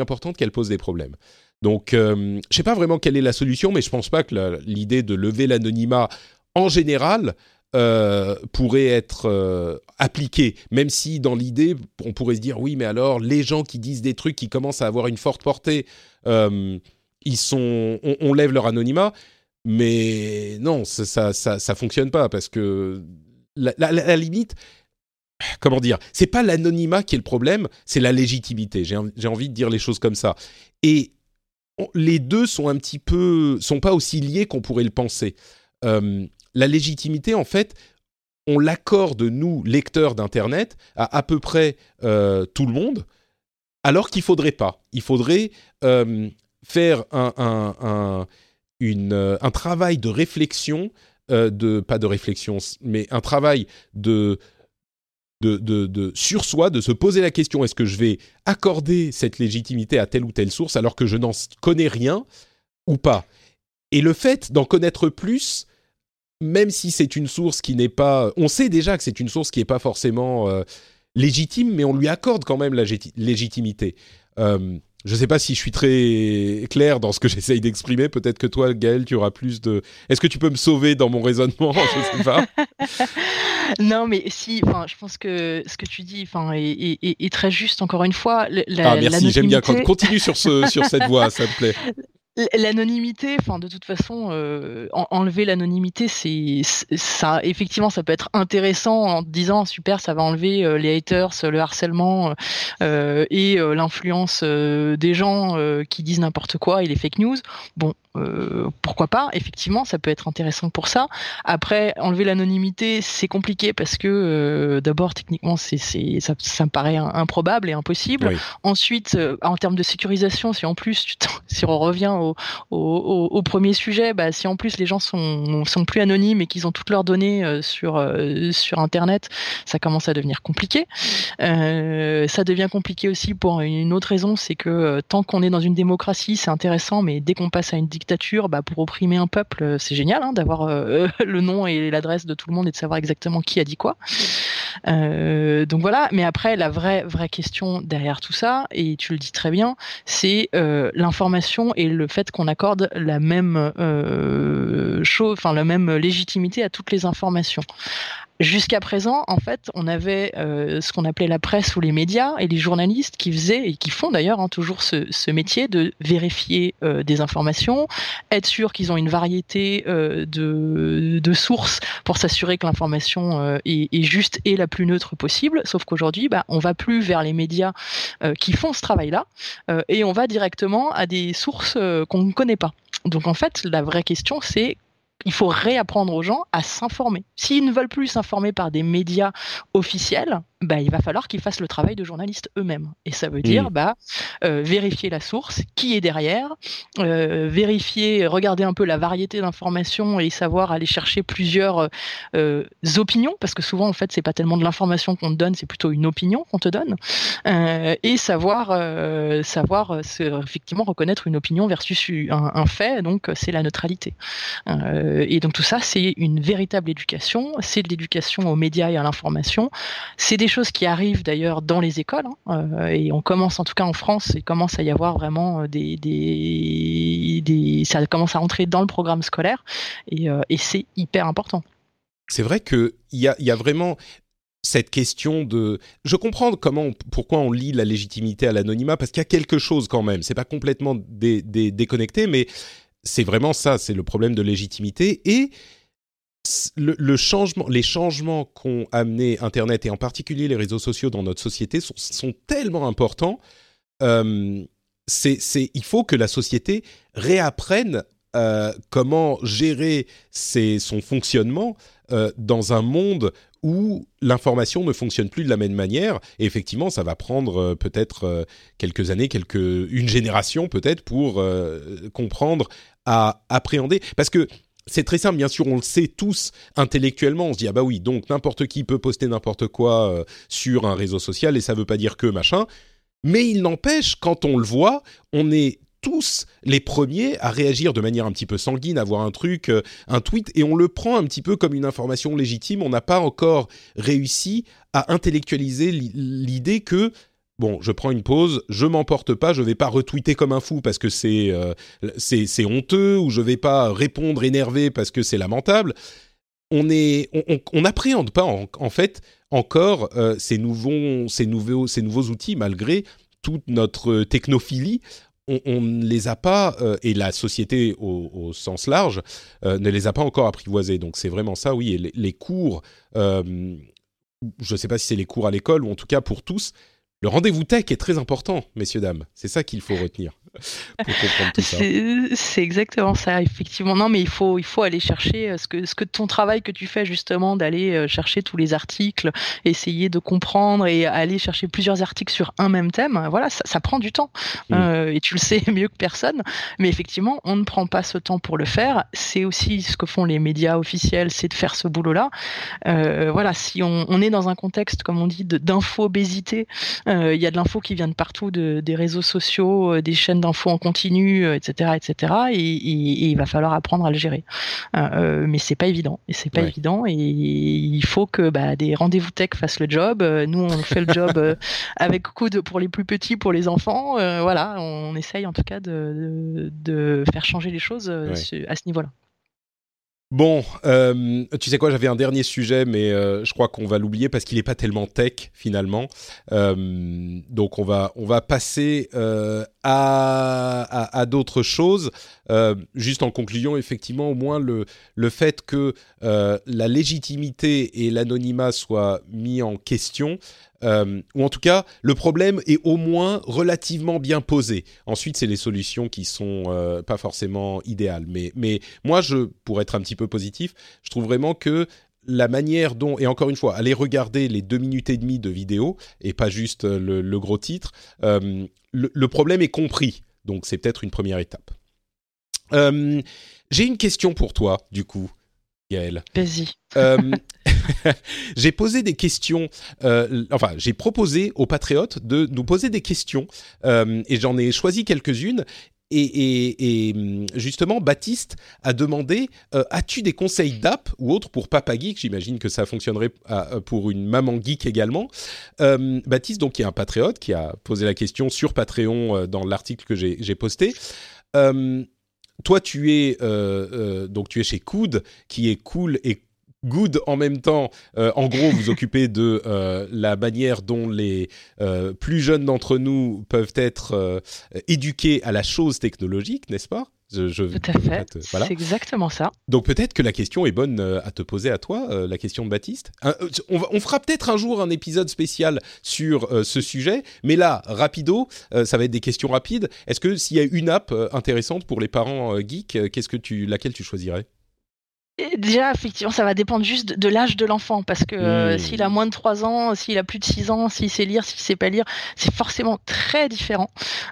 Importante qu'elle pose des problèmes. Donc, euh, je sais pas vraiment quelle est la solution, mais je pense pas que l'idée de lever l'anonymat en général euh, pourrait être euh, appliquée, même si dans l'idée, on pourrait se dire oui, mais alors les gens qui disent des trucs qui commencent à avoir une forte portée, ils sont, on, lève leur anonymat, mais non, ça, ça, ça, fonctionne pas parce que la limite, comment dire, c'est pas l'anonymat qui est le problème, c'est la légitimité. J'ai envie de dire les choses comme ça. Et les deux sont un petit peu, sont pas aussi liés qu'on pourrait le penser. Euh, la légitimité, en fait, on l'accorde, nous, lecteurs d'Internet, à à peu près euh, tout le monde, alors qu'il faudrait pas. Il faudrait euh, faire un, un, un, travail de réflexion, de, pas de réflexion, mais un travail de, de, sur soi, de se poser la question est-ce que je vais accorder cette légitimité à telle ou telle source alors que je n'en connais rien ou pas? Et le fait d'en connaître plus, même si c'est une source qui n'est pas, on sait déjà que c'est une source qui n'est pas forcément euh, légitime, mais on lui accorde quand même la légitimité. Euh, je ne sais pas si je suis très clair dans ce que j'essaye d'exprimer. Peut-être que toi, Gaël, tu auras plus de. Est-ce que tu peux me sauver dans mon raisonnement? Je sais pas. non, mais si. Enfin, je pense que ce que tu dis, enfin, est, très juste. Encore une fois, la, ah merci. J'aime bien. Continue sur ce sur cette voie, ça me plaît. L'anonymité, enfin de toute façon, euh, enlever l'anonymité, c'est ça. Effectivement, ça peut être intéressant en disant super, ça va enlever euh, les haters, le harcèlement euh, et l'influence des gens qui disent n'importe quoi et les fake news. Bon, euh, pourquoi pas Effectivement, ça peut être intéressant pour ça. Après, enlever l'anonymité, c'est compliqué parce que euh, d'abord, techniquement, c'est, ça, ça, me paraît improbable et impossible. Ensuite, euh, en termes de sécurisation, si en plus, si on revient au, au, au, premier sujet, bah, si en plus les gens sont, sont plus anonymes et qu'ils ont toutes leurs données sur sur Internet, ça commence à devenir compliqué. ça devient compliqué aussi pour une autre raison, c'est que tant qu'on est dans une démocratie, c'est intéressant, mais dès qu'on passe à une dictature, bah, pour opprimer un peuple, euh, c'est génial hein, d'avoir euh, le nom et l'adresse de tout le monde et de savoir exactement qui a dit quoi. Euh, donc voilà, mais après la vraie vraie question derrière tout ça, et tu le dis très bien, c'est l'information et le fait qu'on accorde la même chose, enfin la même légitimité à toutes les informations. Jusqu'à présent, en fait, on avait euh, ce qu'on appelait la presse ou les médias et les journalistes qui faisaient et qui font d'ailleurs hein, toujours ce, métier de vérifier euh, des informations, être sûr qu'ils ont une variété euh, de, sources pour s'assurer que l'information est, juste et la plus neutre possible. Sauf qu'aujourd'hui, bah, on va plus vers les médias qui font ce travail-là et on va directement à des sources qu'on ne connaît pas. Donc en fait, la vraie question, c'est il faut réapprendre aux gens à s'informer. S'ils ne veulent plus s'informer par des médias officiels, bah, il va falloir qu'ils fassent le travail de journalistes eux-mêmes. Et ça veut dire bah, euh, vérifier la source, qui est derrière, euh, vérifier, regarder un peu la variété d'informations et savoir aller chercher plusieurs euh, opinions, parce que souvent en fait c'est pas tellement de l'information qu'on te donne, c'est plutôt une opinion qu'on te donne, et savoir, savoir effectivement reconnaître une opinion versus un, un fait, donc c'est la neutralité. et donc tout ça c'est une véritable éducation, c'est de l'éducation aux médias et à l'information, c'est des choses qui arrivent d'ailleurs dans les écoles, hein, euh, et on commence en tout cas en France, il commence à y avoir vraiment euh, des, des, ça commence à entrer dans le programme scolaire, et, euh, c'est hyper important. C'est vrai qu'il y a, y a vraiment cette question de. Je comprends comment, pourquoi on lit la légitimité à l'anonymat, parce qu'il y a quelque chose quand même. C'est pas complètement déconnecté, mais c'est vraiment ça, c'est le problème de légitimité. Et le, changement, les changements qu'ont amené Internet et en particulier les réseaux sociaux dans notre société sont, tellement importants. Euh, il faut que la société réapprenne euh, comment gérer son fonctionnement euh, dans un monde où l'information ne fonctionne plus de la même manière. Et effectivement, ça va prendre peut-être quelques années, quelques, une génération peut-être pour comprendre, à appréhender. Parce que c'est très simple, bien sûr, on le sait tous intellectuellement. On se dit ah bah oui, donc n'importe qui peut poster n'importe quoi euh, sur un réseau social et ça veut pas dire que machin. Mais il n'empêche, quand on le voit, on est tous les premiers à réagir de manière un petit peu sanguine, à voir un truc, euh, un tweet, et on le prend un petit peu comme une information légitime. On n'a pas encore réussi à intellectualiser l'idée que bon, je prends une pause, je m'emporte pas, je vais pas retweeter comme un fou parce que c'est euh, c'est honteux ou je vais pas répondre énervé parce que c'est lamentable. On est, on n'appréhende pas en, fait encore euh, ces nouveaux, ces nouveaux, ces nouveaux outils malgré toute notre technophilie. On, ne les a pas, euh, et la société au, sens large ne les a pas encore apprivoisés. Donc c'est vraiment ça, oui. Et les, les cours, je ne sais pas si c'est les cours à l'école ou en tout cas pour tous, le rendez-vous tech est très important, messieurs, dames. C'est ça qu'il faut retenir. C'est exactement ça, effectivement. Non, mais il faut, il faut aller chercher euh, ce que, ce que ton travail que tu fais justement, d'aller euh, chercher tous les articles, essayer de comprendre et aller chercher plusieurs articles sur un même thème. Voilà, ça, prend du temps. Mm. Euh, et tu le sais mieux que personne. Mais effectivement, on ne prend pas ce temps pour le faire. C'est aussi ce que font les médias officiels, c'est de faire ce boulot-là. voilà, si on, est dans un contexte, comme on dit, d'info-obésité, il y a de l'info qui vient de partout, de, des réseaux sociaux, des chaînes d'infos en continu, etc., euh, etc. Et, il va falloir apprendre à le gérer. Euh, euh, mais c'est pas évident. Et c'est pas évident. Et il faut que bah, des rendez-vous tech fassent le job. Nous, on fait le job avec coude pour les plus petits, pour les enfants. voilà, on essaye en tout cas de, de faire changer les choses à ce niveau-là. Bon, euh, tu sais quoi, j'avais un dernier sujet, mais euh, je crois qu'on va l'oublier parce qu'il n'est pas tellement tech finalement. Euh, donc on va on va passer à, à, d'autres choses. juste en conclusion, effectivement, au moins le le fait que la légitimité et l'anonymat soient mis en question euh, ou en tout cas, le problème est au moins relativement bien posé. Ensuite, c'est les solutions qui sont euh, pas forcément idéales. Mais, mais moi, je, pour être un petit peu positif, je trouve vraiment que la manière dont, et encore une fois, allez regarder les deux minutes et demie de vidéo et pas juste le, gros titre, euh, le, problème est compris. Donc, c'est peut-être une première étape. J'ai une question pour toi, du coup, Gaël. Vas-y. j'ai posé des questions, euh, enfin j'ai proposé aux patriotes de nous poser des questions euh, et j'en ai choisi quelques-unes. Et, hum, justement, Baptiste a demandé euh, As-tu des conseils d'app ou autres pour Papa Geek? J'imagine que ça fonctionnerait pour une maman geek également. Baptiste, donc, qui est un patriote, qui a posé la question sur Patreon dans l'article que j'ai posté toi, tu es donc tu es chez Coud, qui est cool et good en même temps. Euh, en gros, vous occupez de euh, la manière dont les euh, plus jeunes d'entre nous peuvent être éduqués à la chose technologique, n'est-ce pas? Je, Tout à fait. C'est exactement ça. Donc peut-être que la question est bonne à te poser à toi, la question de Baptiste. on, on, fera peut-être un jour un épisode spécial sur ce sujet, mais là, rapido, ça va être des questions rapides. Est-ce que s'il y a une app intéressante pour les parents geeks, qu'est-ce que tu, laquelle tu choisirais? Déjà, effectivement, ça va dépendre juste de l'âge de l'enfant, parce que euh, mmh. s'il a moins de 3 ans, s'il a plus de 6 ans, s'il sait lire, s'il sait pas lire, c'est forcément très différent.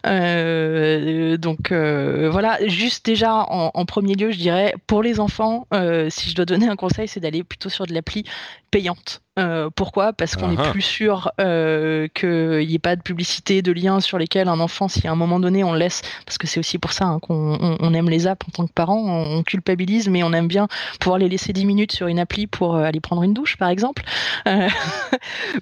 Euh, donc euh, voilà, juste déjà en, premier lieu, je dirais, pour les enfants, si je dois donner un conseil, c'est d'aller plutôt sur de l'appli payante. Euh, pourquoi? Parce qu'on est plus sûr euh, qu'il n'y ait pas de publicité, de liens sur lesquels un enfant, si à un moment donné on laisse, parce que c'est aussi pour ça hein, qu'on on, aime les apps en tant que parent, on, culpabilise, mais on aime bien pouvoir les laisser 10 minutes sur une appli pour euh, aller prendre une douche, par exemple.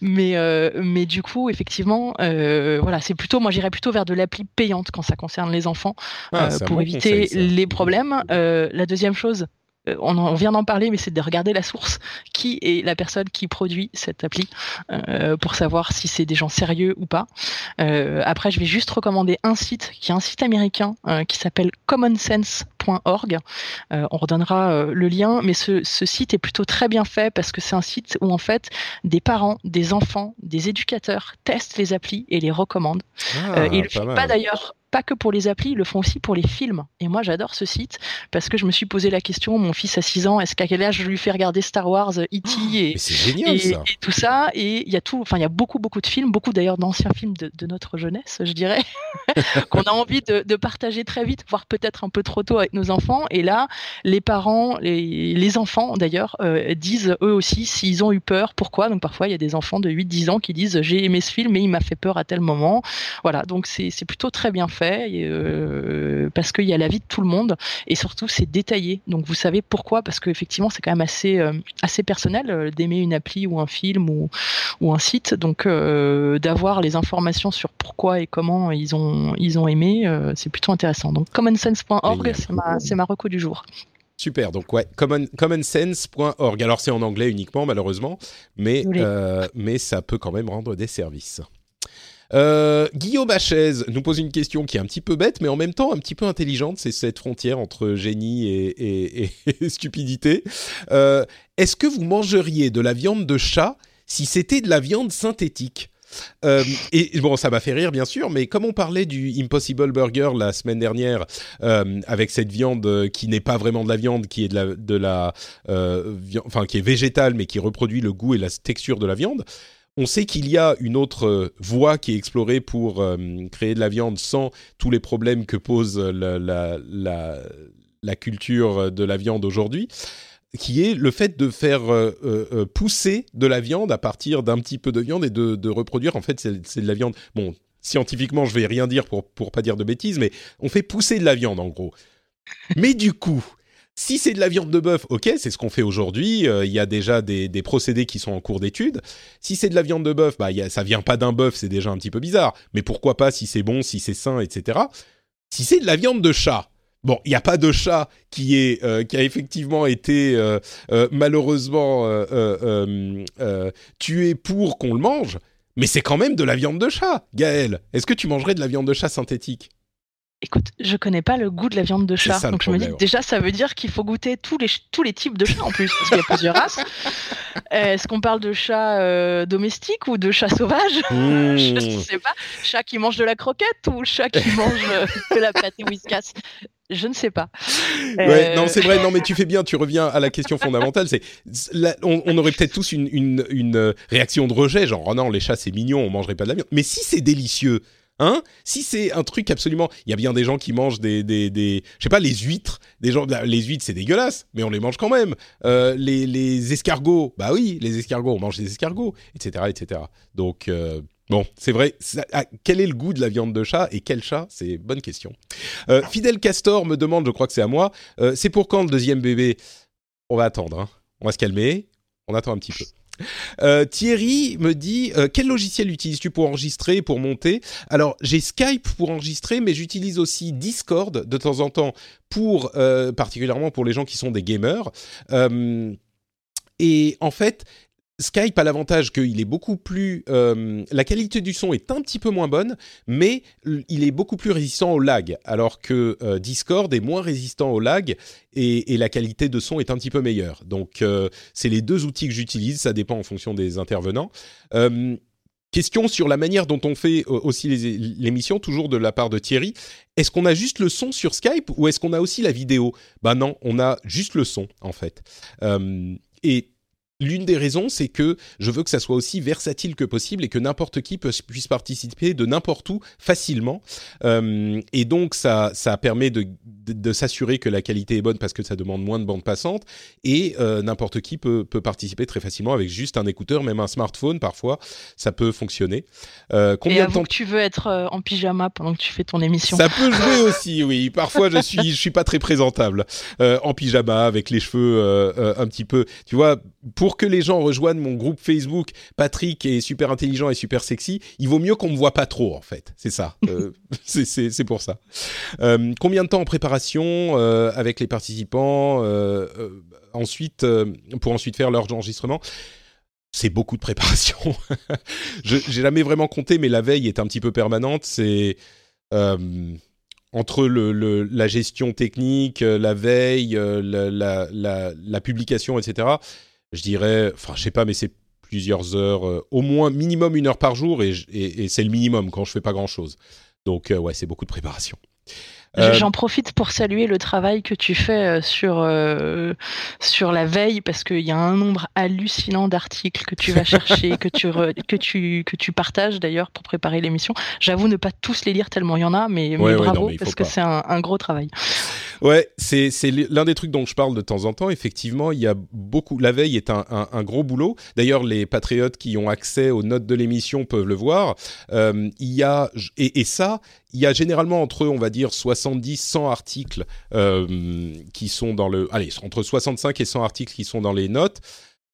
Mais, mais du coup, effectivement, voilà, c'est plutôt, moi j'irais plutôt vers de l'appli payante quand ça concerne les enfants, ah, pour éviter les problèmes. la deuxième chose, euh, on, vient d'en parler, mais c'est de regarder la source. Qui est la personne qui produit cette appli euh, pour savoir si c'est des gens sérieux ou pas. Euh, après, je vais juste recommander un site qui est un site américain qui s'appelle commonsense.org. on redonnera le lien, mais ce, site est plutôt très bien fait parce que c'est un site où en fait des parents, des enfants, des éducateurs testent les applis et les recommandent. Ah, le pas d'ailleurs pas que pour les applis, ils le font aussi pour les films. Et moi, j'adore ce site parce que je me suis posé la question, mon fils a 6 ans, est-ce qu'à quel âge je lui fais regarder Star Wars, E.T. Oh, et, génial, et, tout ça Et il y a tout, enfin, il y a beaucoup, beaucoup de films, beaucoup d'ailleurs d'anciens films de, de, notre jeunesse, je dirais, qu'on a envie de, de, partager très vite, voire peut-être un peu trop tôt avec nos enfants. Et là, les parents, les, les enfants d'ailleurs, euh, disent eux aussi s'ils ont eu peur, pourquoi? Donc parfois, il y a des enfants de 8-10 ans qui disent j'ai aimé ce film, mais il m'a fait peur à tel moment. Voilà, donc c'est plutôt très bien fait euh, parce qu'il y a la vie de tout le monde et surtout c'est détaillé. Donc vous savez pourquoi? Parce qu'effectivement c'est quand même assez euh, assez personnel euh, d'aimer une appli ou un film ou ou un site. Donc d'avoir les informations sur pourquoi et comment ils ont ils ont aimé, c'est plutôt intéressant. Donc commonsense.org c'est ma c'est ma reco du jour. Super, donc ouais, common, commonsense.org. Alors c'est en anglais uniquement malheureusement, mais, euh, mais ça peut quand même rendre des services. Euh, Guillaume Hachez nous pose une question qui est un petit peu bête, mais en même temps un petit peu intelligente. C'est cette frontière entre génie et, stupidité. Euh, Est-ce que vous mangeriez de la viande de chat si c'était de la viande synthétique? Euh, et bon, ça m'a fait rire bien sûr, mais comme on parlait du Impossible Burger la semaine dernière, avec cette viande qui n'est pas vraiment de la viande, qui est de la, de la, euh, enfin qui est végétale, mais qui reproduit le goût et la texture de la viande. On sait qu'il y a une autre voie qui est explorée pour euh, créer de la viande sans tous les problèmes que pose la, culture de la viande aujourd'hui qui est le fait de faire euh, euh, pousser de la viande à partir d'un petit peu de viande et de, de reproduire. En fait, c'est de la viande. Bon, scientifiquement, je vais rien dire pour pour pas dire de bêtises, mais on fait pousser de la viande en gros. mais du coup, si c'est de la viande de bœuf, ok, c'est ce qu'on fait aujourd'hui. Il euh, y a déjà des, procédés qui sont en cours d'étude. Si c'est de la viande de bœuf, bah ça vient pas d'un bœuf, c'est déjà un petit peu bizarre. Mais pourquoi pas si c'est bon, si c'est sain, etc. Si c'est de la viande de chat, Bon, il n'y a pas de chat qui euh, a effectivement été euh, malheureusement tué pour qu'on le mange, mais c'est quand même de la viande de chat. Gaël, est-ce que tu mangerais de la viande de chat synthétique? Écoute, je connais pas le goût de la viande de chat, donc je me dis déjà ça veut dire qu'il faut goûter tous les tous les types de chats en plus, parce qu'il y a plusieurs races. Est-ce qu'on parle de chat euh, domestique ou de chat sauvage mmh. Je ne sais pas. Chat qui mange de la croquette ou chat qui mange de la pâté whiskas? Je ne sais pas. Ouais, euh... non, c'est vrai. Non, mais tu fais bien. Tu reviens à la question fondamentale. C'est, on, on, aurait peut-être tous une, une, une, réaction de rejet, genre oh non, les chats c'est mignon, on mangerait pas de la viande. Mais si c'est délicieux, Hein? Si c'est un truc absolument, il y a bien des gens qui mangent des, des, des je sais pas, les huîtres. Des gens, les huîtres c'est dégueulasse, mais on les mange quand même. Euh, les, les escargots, bah oui, les escargots, on mange des escargots, etc., etc. Donc euh, Bon, c'est vrai. Ah, quel est le goût de la viande de chat et quel chat C'est bonne question. Euh, Fidel Castor me demande, je crois que c'est à moi. Euh, c'est pour quand le deuxième bébé? On va attendre. Hein. On va se calmer. On attend un petit peu. Euh, Thierry me dit euh, quel logiciel utilises-tu pour enregistrer, pour monter? Alors j'ai Skype pour enregistrer, mais j'utilise aussi Discord de temps en temps pour euh, particulièrement pour les gens qui sont des gamers. Et en fait, Skype a l'avantage qu'il est beaucoup plus, euh, la qualité du son est un petit peu moins bonne, mais il est beaucoup plus résistant au lag, alors que euh, Discord est moins résistant au lag et, la qualité de son est un petit peu meilleure. Donc euh, c'est les deux outils que j'utilise, ça dépend en fonction des intervenants. Question sur la manière dont on fait aussi l'émission, toujours de la part de Thierry. Est-ce qu'on a juste le son sur Skype ou est-ce qu'on a aussi la vidéo? Bah non, on a juste le son en fait. Et L'une des raisons, c'est que je veux que ça soit aussi versatile que possible et que n'importe qui puisse participer de n'importe où facilement. Euh, et donc, ça, ça permet de, de, de s'assurer que la qualité est bonne parce que ça demande moins de bande passante. Et euh, n'importe qui peut, peut, participer très facilement avec juste un écouteur, même un smartphone parfois, ça peut fonctionner. Euh, combien et de temps que tu veux être euh, en pyjama pendant que tu fais ton émission Ça peut jouer aussi, oui. Parfois, je suis, je suis pas très présentable en pyjama avec les cheveux un petit peu. Tu vois, pour pour que les gens rejoignent mon groupe Facebook, Patrick est super intelligent et super sexy, il vaut mieux qu'on me voit pas trop en fait. C'est ça. Euh, c'est pour ça. Euh, combien de temps en préparation euh, avec les participants ensuite pour ensuite faire leur enregistrement c'est beaucoup de préparation. Je j'ai jamais vraiment compté, mais la veille est un petit peu permanente. C'est entre le, le, la gestion technique, la veille, la, la, la, la publication, etc je dirais, enfin, je sais pas, mais c'est plusieurs heures, euh, au moins minimum une heure par jour, et, c'est le minimum quand je fais pas grand chose. Donc ouais, c'est beaucoup de préparation. Euh, j'en profite pour saluer le travail que tu fais euh, sur euh, sur la veille parce qu'il y a un nombre hallucinant d'articles que tu vas chercher, que tu que tu que tu partages d'ailleurs pour préparer l'émission. J'avoue ne pas tous les lire tellement il y en a, mais, bravo parce que c'est un, gros travail. Ouais, c'est c'est l'un des trucs dont je parle de temps en temps. Effectivement, il y a beaucoup. La veille est un, un, gros boulot. D'ailleurs, les patriotes qui ont accès aux notes de l'émission peuvent le voir. il y a et, et ça, il y a généralement entre, on va dire, 70, 100 articles euh, qui sont dans le... Allez, entre 65 et 100 articles qui sont dans les notes.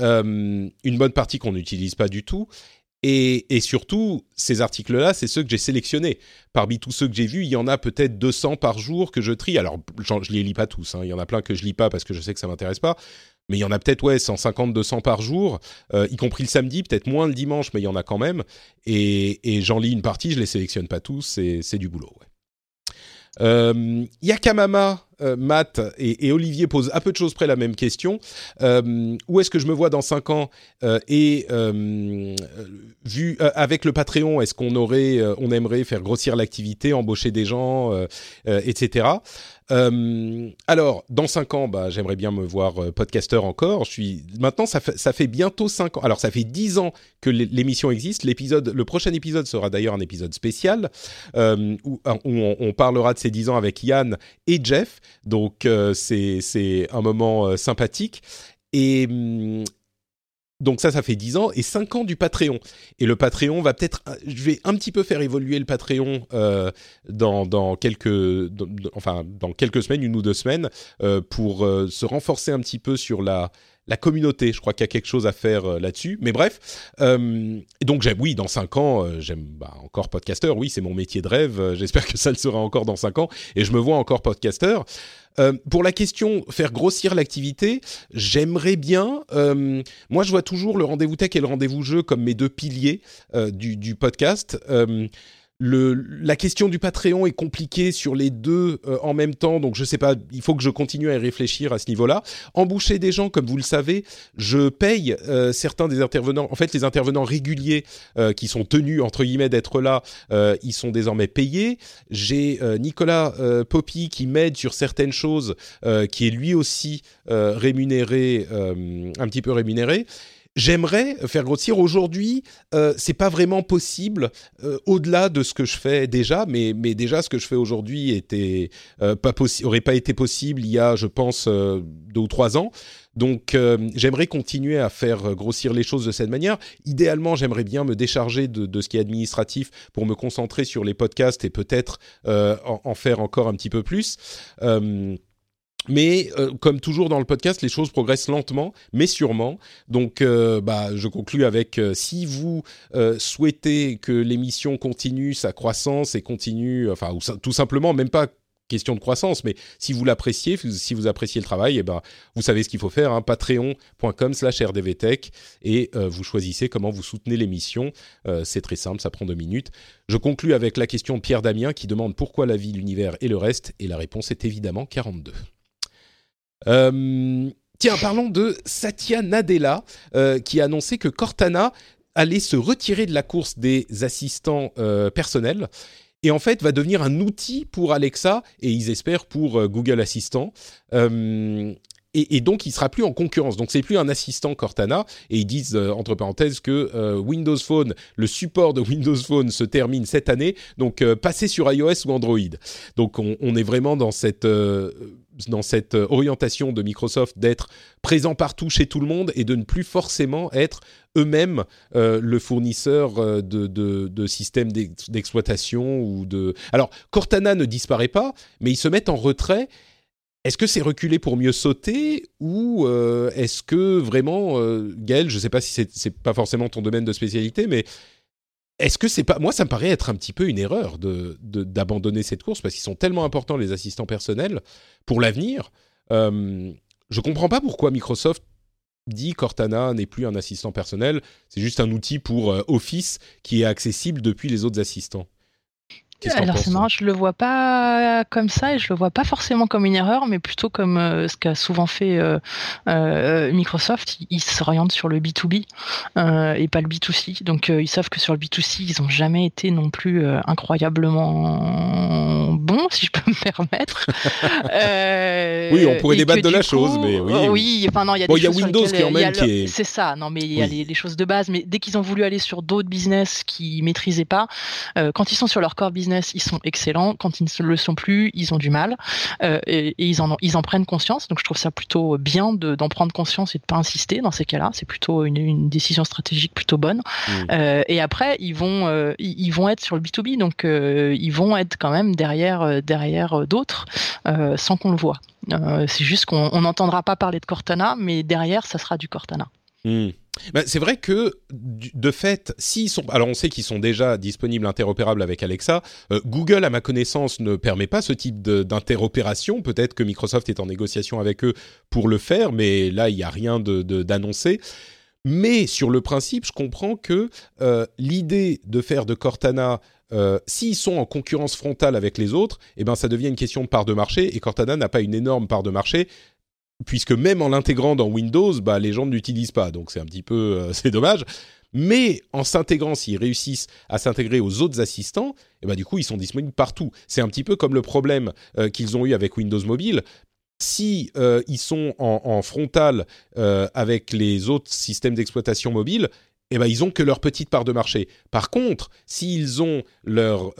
Euh, une bonne partie qu'on n'utilise pas du tout. Et, surtout, ces articles-là, c'est ceux que j'ai sélectionnés. Parmi tous ceux que j'ai vus, il y en a peut-être 200 par jour que je trie. Alors, je les lis pas tous. Hein. Il y en a plein que je lis pas parce que je sais que ça m'intéresse pas mais il y en a peut-être ouais 150 200 par jour euh, y compris le samedi peut-être moins le dimanche mais il y en a quand même et, j'en lis une partie je les sélectionne pas tous c'est du boulot ouais. Euh, Yakamama, euh, Matt et, Olivier posent à peu de choses près la même question. Où est-ce que je me vois dans 5 ans? Et vu avec le Patreon, est-ce qu'on aurait, on aimerait faire grossir l'activité, embaucher des gens, etc. Euh, alors, dans 5 ans, bah, j'aimerais bien me voir euh, podcasteur encore. Je suis maintenant, ça fait, bientôt 5 ans. Alors, ça fait 10 ans que l'émission existe. L'épisode, le prochain épisode sera d'ailleurs un épisode spécial euh, où, on, on, parlera de ces 10 ans avec Yann et Jeff. Donc, euh, c'est un moment sympathique. Et, hum, donc ça, ça fait 10 ans et 5 ans du Patreon. Et le Patreon va peut-être, je vais un petit peu faire évoluer le Patreon euh, dans, dans, quelques, enfin dans quelques semaines, une ou deux semaines, euh, pour euh, se renforcer un petit peu sur la la communauté. Je crois qu'il y a quelque chose à faire euh, là-dessus. Mais bref, euh, donc j'aime, oui, dans 5 ans, euh, j'aime bah, encore podcasteur. Oui, c'est mon métier de rêve. J'espère que ça le sera encore dans 5 ans. Et je me vois encore podcasteur. Pour la question faire grossir l'activité, j'aimerais bien. moi, je vois toujours le rendez-vous tech et le rendez-vous jeu comme mes deux piliers du, du, podcast la question du Patreon est compliquée sur les deux euh, en même temps, donc je sais pas, il faut que je continue à y réfléchir à ce niveau-là. Embaucher des gens, comme vous le savez, je paye euh, certains des intervenants, en fait les intervenants réguliers euh, qui sont tenus, entre guillemets, d'être là, ils sont désormais payés. J'ai Nicolas Poppy qui m'aide sur certaines choses, qui est lui aussi rémunéré, un petit peu rémunéré. J'aimerais faire grossir. Aujourd'hui, euh, c'est pas vraiment possible euh, au-delà de ce que je fais déjà, mais, mais déjà ce que je fais aujourd'hui était euh, pas aurait pas été possible il y a, je pense, euh, deux ou trois ans. Donc, j'aimerais continuer à faire grossir les choses de cette manière. Idéalement, j'aimerais bien me décharger de, de, ce qui est administratif pour me concentrer sur les podcasts et peut-être en, faire encore un petit peu plus. Mais euh, comme toujours dans le podcast, les choses progressent lentement, mais sûrement. Donc, euh, bah, je conclus avec euh, si vous souhaitez que l'émission continue sa croissance et continue, enfin, ou, tout simplement, même pas question de croissance, mais si vous l'appréciez, si vous appréciez le travail, eh ben, vous savez ce qu'il faut faire, hein, patreon.com/slash rdvtech, et vous choisissez comment vous soutenez l'émission. c'est très simple, ça prend deux minutes. Je conclus avec la question de Pierre Damien qui demande pourquoi la vie, l'univers et le reste, et la réponse est évidemment 42. Euh, tiens, parlons de Satya Nadella, euh, qui a annoncé que Cortana allait se retirer de la course des assistants euh, personnels et en fait va devenir un outil pour Alexa et ils espèrent pour Google Assistant. Et, donc il sera plus en concurrence. Donc c'est plus un assistant Cortana. Et ils disent entre parenthèses que Windows Phone, le support de Windows Phone se termine cette année. Donc passez sur iOS ou Android. Donc on, on est vraiment dans cette dans cette euh, orientation de Microsoft d'être présent partout chez tout le monde et de ne plus forcément être eux-mêmes euh, le fournisseur euh, de, systèmes d'exploitation ou de. Alors Cortana ne disparaît pas, mais ils se mettent en retrait. Est-ce que c'est reculé pour mieux sauter ou est-ce que vraiment, Gaël, je ne sais pas si c'est pas forcément ton domaine de spécialité, mais est-ce que c'est pas moi ça me paraît être un petit peu une erreur de d'abandonner cette course parce qu'ils sont tellement importants les assistants personnels pour l'avenir. Euh, je comprends pas pourquoi Microsoft dit Cortana n'est plus un assistant personnel, c'est juste un outil pour euh, Office qui est accessible depuis les autres assistants. Alors c'est marrant, je le vois pas comme ça et je le vois pas forcément comme une erreur, mais plutôt comme euh, ce qu'a souvent fait euh, euh, Microsoft. Ils s'orientent sur le B2B et pas le B2C. Donc ils savent que sur le B2C, ils ont jamais été non plus incroyablement bons, si je peux me permettre. oui, on pourrait débattre de la chose, mais oui. oui, enfin non, il y a des Windows quand même qui est. C'est ça, non, mais il y a les, choses de base. Mais dès qu'ils ont voulu aller sur d'autres business qu'ils maîtrisaient pas, quand ils sont sur leur core business ils sont excellents. Quand ils ne le sont plus, ils ont du mal euh, et, ils en ils en prennent conscience. Donc je trouve ça plutôt bien d'en prendre conscience et de pas insister dans ces cas-là. C'est plutôt une, décision stratégique plutôt bonne. Mmh. Euh, et après, ils vont euh, ils vont être sur le B2B, donc ils vont être quand même derrière derrière d'autres sans qu'on le voit. c'est juste qu'on n'entendra pas parler de Cortana, mais derrière, ça sera du Cortana. Mmh. Bah, c'est vrai que de fait, s'ils sont, alors on sait qu'ils sont déjà disponibles interopérables avec Alexa. Euh, Google, à ma connaissance, ne permet pas ce type d'interopération. Peut-être que Microsoft est en négociation avec eux pour le faire, mais là il n'y a rien d'annoncé. mais sur le principe, je comprends que euh, l'idée de faire de Cortana euh, s'ils sont en concurrence frontale avec les autres, eh ben ça devient une question de part de marché et Cortana n'a pas une énorme part de marché puisque même en l'intégrant dans Windows, bah, les gens ne l'utilisent pas, donc c'est un petit peu, euh, c'est dommage. Mais en s'intégrant, s'ils réussissent à s'intégrer aux autres assistants, et eh bah, du coup, ils sont disponibles partout. C'est un petit peu comme le problème euh, qu'ils ont eu avec Windows Mobile. Si euh, ils sont en, frontal avec les autres systèmes d'exploitation mobile, eh ben, ils ont que leur petite part de marché. Par contre, s'ils ont leur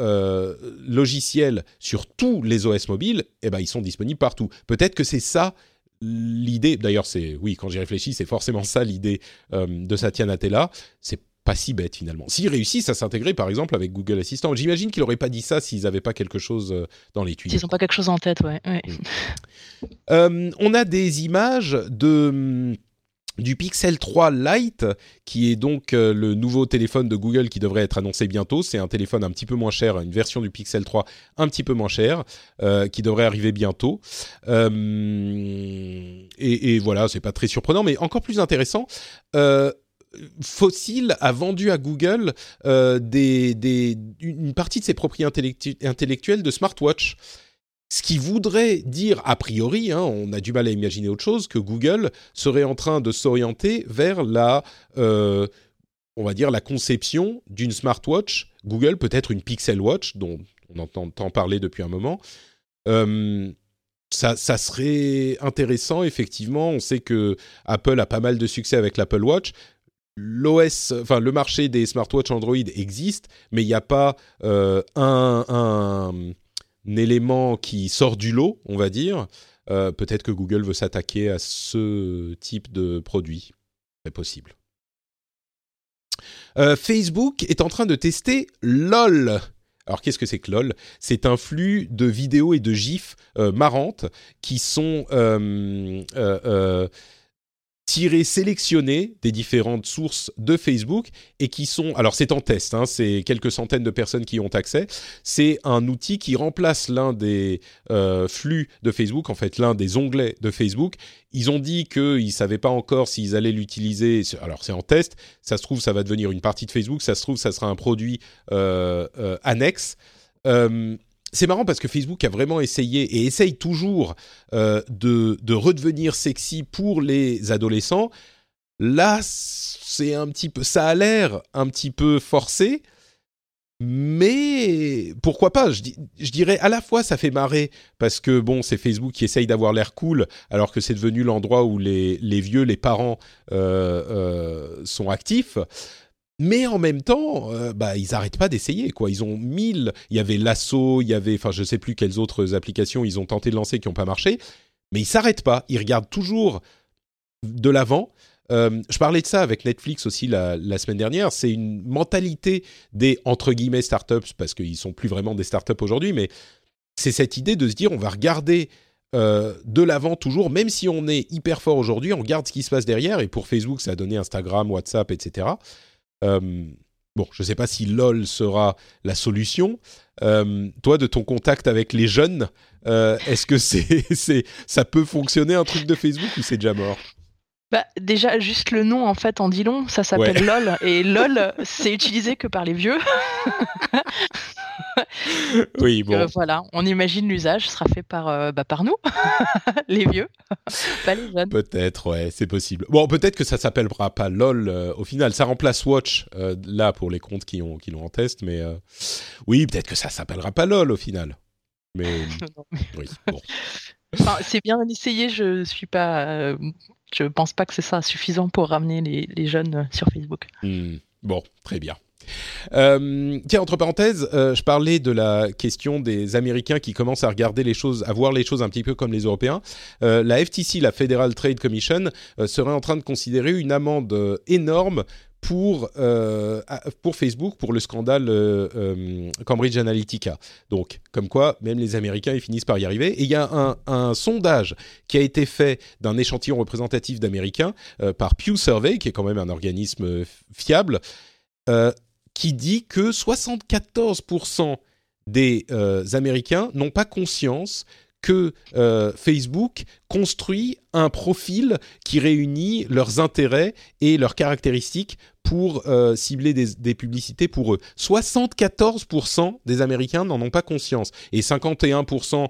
logiciel sur tous les OS mobiles, eh ben, ils sont disponibles partout. Peut-être que c'est ça l'idée, d'ailleurs, c'est oui, quand j'y réfléchis, c'est forcément ça l'idée euh, de Satya Nadella. C'est pas si bête finalement. S'ils réussissent à s'intégrer par exemple avec Google Assistant, j'imagine qu'ils n'auraient pas dit ça s'ils n'avaient pas quelque chose euh, dans les tuyaux. S'ils n'ont pas quelque chose en tête, ouais. Mm. Euh, on a des images de du Pixel 3 Lite, qui est donc euh, le nouveau téléphone de Google qui devrait être annoncé bientôt. C'est un téléphone un petit peu moins cher, une version du Pixel 3 un petit peu moins cher, euh, qui devrait arriver bientôt. Euh, et, voilà, c'est pas très surprenant, mais encore plus intéressant. Fossil a vendu à Google une partie de ses propriétés intellectuelles de smartwatch. Ce qui voudrait dire, a priori, hein, on a du mal à imaginer autre chose, que Google serait en train de s'orienter vers la, euh, on va dire, la conception d'une smartwatch. Google, peut-être une Pixel Watch, dont on entend parler depuis un moment. Euh, ça, serait intéressant, effectivement. On sait que Apple a pas mal de succès avec l'Apple Watch. L'OS, enfin le marché des smartwatches Android existe, mais il n'y a pas euh, un, un élément qui sort du lot, on va dire. Euh, peut-être que Google veut s'attaquer à ce type de produit. C'est possible. Euh, Facebook est en train de tester LOL. Alors qu'est-ce que c'est que LOL? C'est un flux de vidéos et de gifs euh, marrantes qui sont tirés, sélectionnés des différentes sources de Facebook et qui sont, alors c'est en test, hein, c'est quelques centaines de personnes qui ont accès, c'est un outil qui remplace l'un des euh, flux de Facebook, en fait l'un des onglets de Facebook. Ils ont dit qu'ils ne savaient pas encore s'ils allaient l'utiliser, alors c'est en test, ça se trouve ça va devenir une partie de Facebook, ça se trouve ça sera un produit euh, euh, annexe c'est marrant parce que Facebook a vraiment essayé et essaye toujours euh, de, redevenir sexy pour les adolescents. Là, c'est un petit peu, ça a l'air un petit peu forcé, mais pourquoi pas? Je, dirais à la fois ça fait marrer parce que bon, c'est Facebook qui essaye d'avoir l'air cool alors que c'est devenu l'endroit où les, vieux, les parents euh, euh, sont actifs mais en même temps, euh, bah, ils n'arrêtent pas d'essayer. quoi. Ils ont mille. Il y avait Lasso, il y avait, enfin, je sais plus quelles autres applications ils ont tenté de lancer qui n'ont pas marché, mais ils s'arrêtent pas. Ils regardent toujours de l'avant. Euh, je parlais de ça avec Netflix aussi la, semaine dernière. C'est une mentalité des entre guillemets startups parce qu'ils sont plus vraiment des startups aujourd'hui, mais c'est cette idée de se dire on va regarder euh, de l'avant toujours, même si on est hyper fort aujourd'hui, on regarde ce qui se passe derrière. Et pour Facebook, ça a donné Instagram, WhatsApp, etc. Euh, bon, je ne sais pas si LOL sera la solution. Euh, toi, de ton contact avec les jeunes, euh, est-ce que c'est, ça peut fonctionner un truc de Facebook ou c'est déjà mort? Bah, déjà, juste le nom, en fait, en dit long, ça s'appelle LOL. Et LOL, c'est utilisé que par les vieux. oui, bon. voilà, on imagine l'usage sera fait par, bah, par nous, les vieux, pas les jeunes. Peut-être, ouais, c'est possible. Bon, peut-être que ça s'appellera pas LOL au final. Ça remplace Watch là pour les comptes qui ont qui l'ont en test, mais oui, peut-être que ça s'appellera pas LOL au final. Mais, oui, bon. C'est bien d'essayer. Je suis pas. je pense pas que c'est ça suffisant pour ramener les, jeunes sur Facebook. Hmm. Bon, très bien. Euh, tiens, entre parenthèses, euh, je parlais de la question des Américains qui commencent à regarder les choses, à voir les choses un petit peu comme les Européens. Euh, la FTC, la Federal Trade Commission, serait en train de considérer une amende énorme pour, pour Facebook, pour le scandale Cambridge Analytica. Donc, comme quoi, même les Américains, ils finissent par y arriver. Et il y a un, sondage qui a été fait d'un échantillon représentatif d'Américains par Pew Survey, qui est quand même un organisme fiable, qui dit que 74% des euh, Américains n'ont pas conscience que euh, Facebook construit un profil qui réunit leurs intérêts et leurs caractéristiques pour euh, cibler des, publicités pour eux. 74% des Américains n'en ont pas conscience et 51%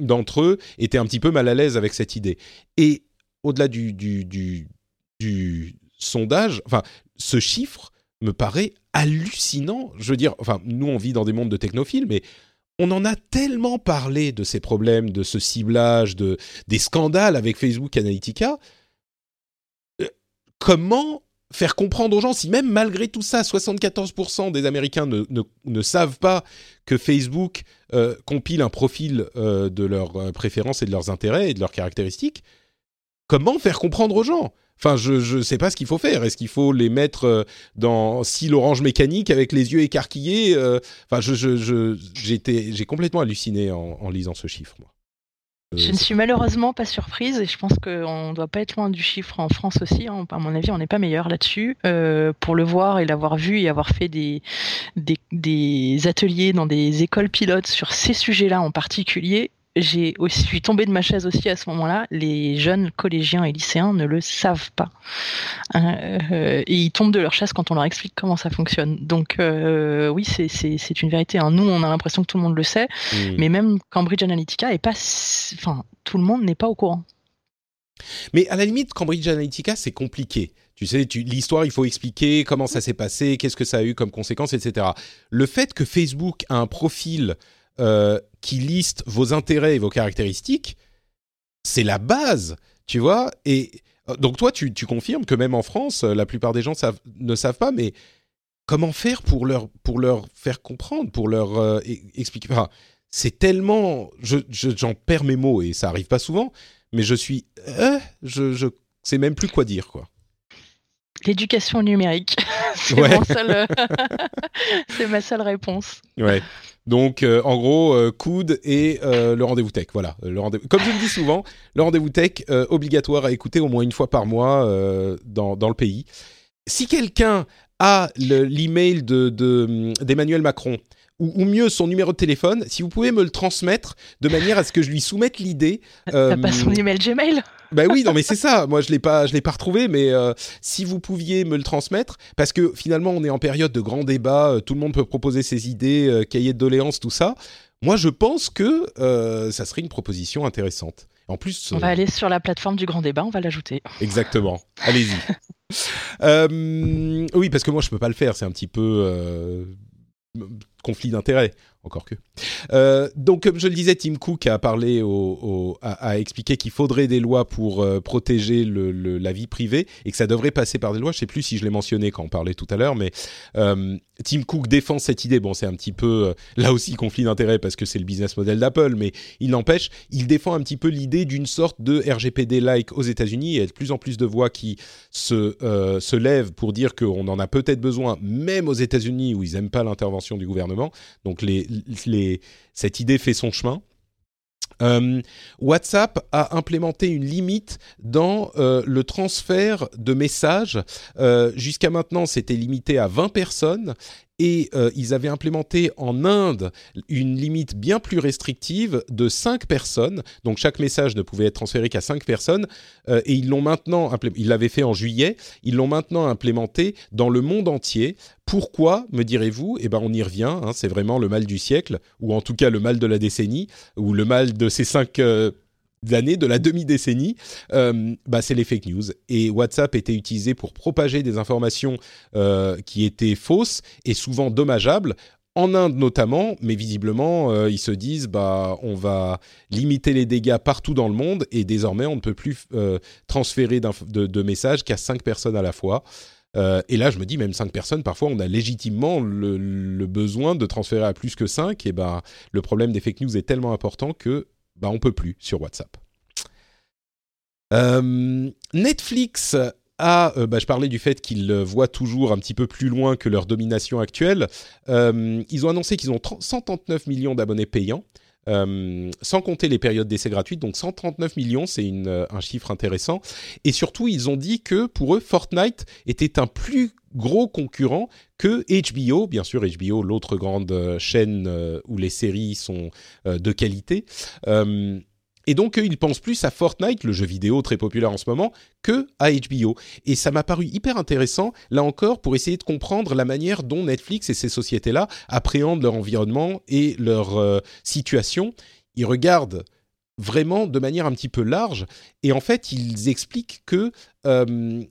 d'entre eux étaient un petit peu mal à l'aise avec cette idée. Et au-delà du sondage, enfin, ce chiffre me paraît hallucinant. Je veux dire, enfin, nous, on vit dans des mondes de technophiles, mais on en a tellement parlé de ces problèmes, de ce ciblage, de, des scandales avec Facebook Analytica. Euh, comment faire comprendre aux gens, si même malgré tout ça, 74% des Américains ne, ne, savent pas que Facebook euh, compile un profil euh, de leurs préférences et de leurs intérêts et de leurs caractéristiques, comment faire comprendre aux gens? Enfin, je ne sais pas ce qu'il faut faire. Est-ce qu'il faut les mettre euh, dans si l'orange mécanique avec les yeux écarquillés euh, Enfin, je, je, j'ai complètement halluciné en, lisant ce chiffre. Moi. Euh, je ne suis malheureusement pas surprise et je pense qu'on ne doit pas être loin du chiffre en France aussi. Hein. À mon avis, on n'est pas meilleur là-dessus. pour le voir et l'avoir vu et avoir fait des, des, des, ateliers dans des écoles pilotes sur ces sujets-là en particulier, j'ai aussi, je suis tombée de ma chaise aussi à ce moment-là. Les jeunes collégiens et lycéens ne le savent pas. Hein, euh, et ils tombent de leur chaise quand on leur explique comment ça fonctionne. Donc euh, oui, c'est une vérité. Hein. Nous, on a l'impression que tout le monde le sait, mmh. mais même Cambridge Analytica est pas, enfin, tout le monde n'est pas au courant. Mais à la limite, Cambridge Analytica, c'est compliqué. Tu sais, l'histoire, il faut expliquer comment ça s'est passé, qu'est-ce que ça a eu comme conséquence, etc. Le fait que Facebook a un profil euh, qui liste vos intérêts et vos caractéristiques, c'est la base, tu vois. Et euh, donc toi, tu, confirmes que même en France, euh, la plupart des gens ne savent pas, mais comment faire pour leur, pour leur faire comprendre, pour leur expliquer C'est tellement... J'en je, perds mes mots et ça arrive pas souvent, mais je suis... je, je sais même plus quoi dire, quoi. L'éducation numérique, c'est ma seule réponse. Ouais. Donc, euh, en gros, euh, coude et euh, le rendez-vous tech. Voilà. Le Comme je le dis souvent, le rendez-vous tech obligatoire à écouter au moins une fois par mois dans, dans le pays. Si quelqu'un a l'email de d'Emmanuel Macron ou, mieux son numéro de téléphone, si vous pouvez me le transmettre de manière à ce que je lui soumette l'idée. T'as pas son email Gmail? Ben oui, non mais c'est ça. Moi je l'ai pas, je l'ai pas retrouvé, mais euh, si vous pouviez me le transmettre, parce que finalement on est en période de grands débats, euh, tout le monde peut proposer ses idées, euh, cahiers de doléances, tout ça. Moi je pense que ça serait une proposition intéressante. En plus, on va aller sur la plateforme du grand débat, on va l'ajouter. Exactement. Allez-y. oui, parce que moi je peux pas le faire, c'est un petit peu conflit d'intérêts encore que. Euh, donc, comme je le disais, Tim Cook a parlé, a, expliqué qu'il faudrait des lois pour euh, protéger la vie privée et que ça devrait passer par des lois. Je sais plus si je l'ai mentionné quand on parlait tout à l'heure, mais euh, Tim Cook défend cette idée. Bon, c'est un petit peu là aussi conflit d'intérêts parce que c'est le business model d'Apple, mais il n'empêche, il défend un petit peu l'idée d'une sorte de RGPD-like aux États-Unis. Il y a de plus en plus de voix qui se, se lèvent pour dire qu'on en a peut-être besoin, même aux États-Unis où ils n'aiment pas l'intervention du gouvernement. Donc les, cette idée fait son chemin. Euh, WhatsApp a implémenté une limite dans euh, le transfert de messages. Euh, jusqu'à maintenant, c'était limité à 20 personnes et euh, ils avaient implémenté en Inde une limite bien plus restrictive de 5 personnes. Donc chaque message ne pouvait être transféré qu'à 5 personnes. Euh, et ils l'ont maintenant, ils l'avaient fait en juillet, ils l'ont maintenant implémenté dans le monde entier. Pourquoi, me direz-vous? Eh ben, on y revient. Hein, c'est vraiment le mal du siècle, ou en tout cas le mal de la décennie, ou le mal de ces 5 d'années, de la demi-décennie, euh, bah, c'est les fake news. Et WhatsApp était utilisé pour propager des informations euh, qui étaient fausses et souvent dommageables. En Inde notamment, mais visiblement, euh, ils se disent, bah, on va limiter les dégâts partout dans le monde et désormais, on ne peut plus transférer de, messages qu'à cinq personnes à la fois. et là, je me dis, même cinq personnes, parfois, on a légitimement le, besoin de transférer à plus que cinq. Et bah, le problème des fake news est tellement important que bah, on peut plus sur WhatsApp. Euh, Netflix a, euh, bah, je parlais du fait qu'ils voient toujours un petit peu plus loin que leur domination actuelle. Euh, ils ont annoncé qu'ils ont 139 millions d'abonnés payants. Sans compter les périodes d'essai gratuites. Donc 139 millions, c'est un chiffre intéressant. Et surtout, ils ont dit que pour eux, Fortnite était un plus gros concurrent que HBO. Bien sûr, HBO, l'autre grande chaîne où les séries sont de qualité. Et donc, ils pensent plus à Fortnite, le jeu vidéo très populaire en ce moment, que à HBO. Et ça m'a paru hyper intéressant, là encore, pour essayer de comprendre la manière dont Netflix et ces sociétés-là appréhendent leur environnement et leur euh, situation. Ils regardent vraiment de manière un petit peu large. Et en fait, ils expliquent que euh,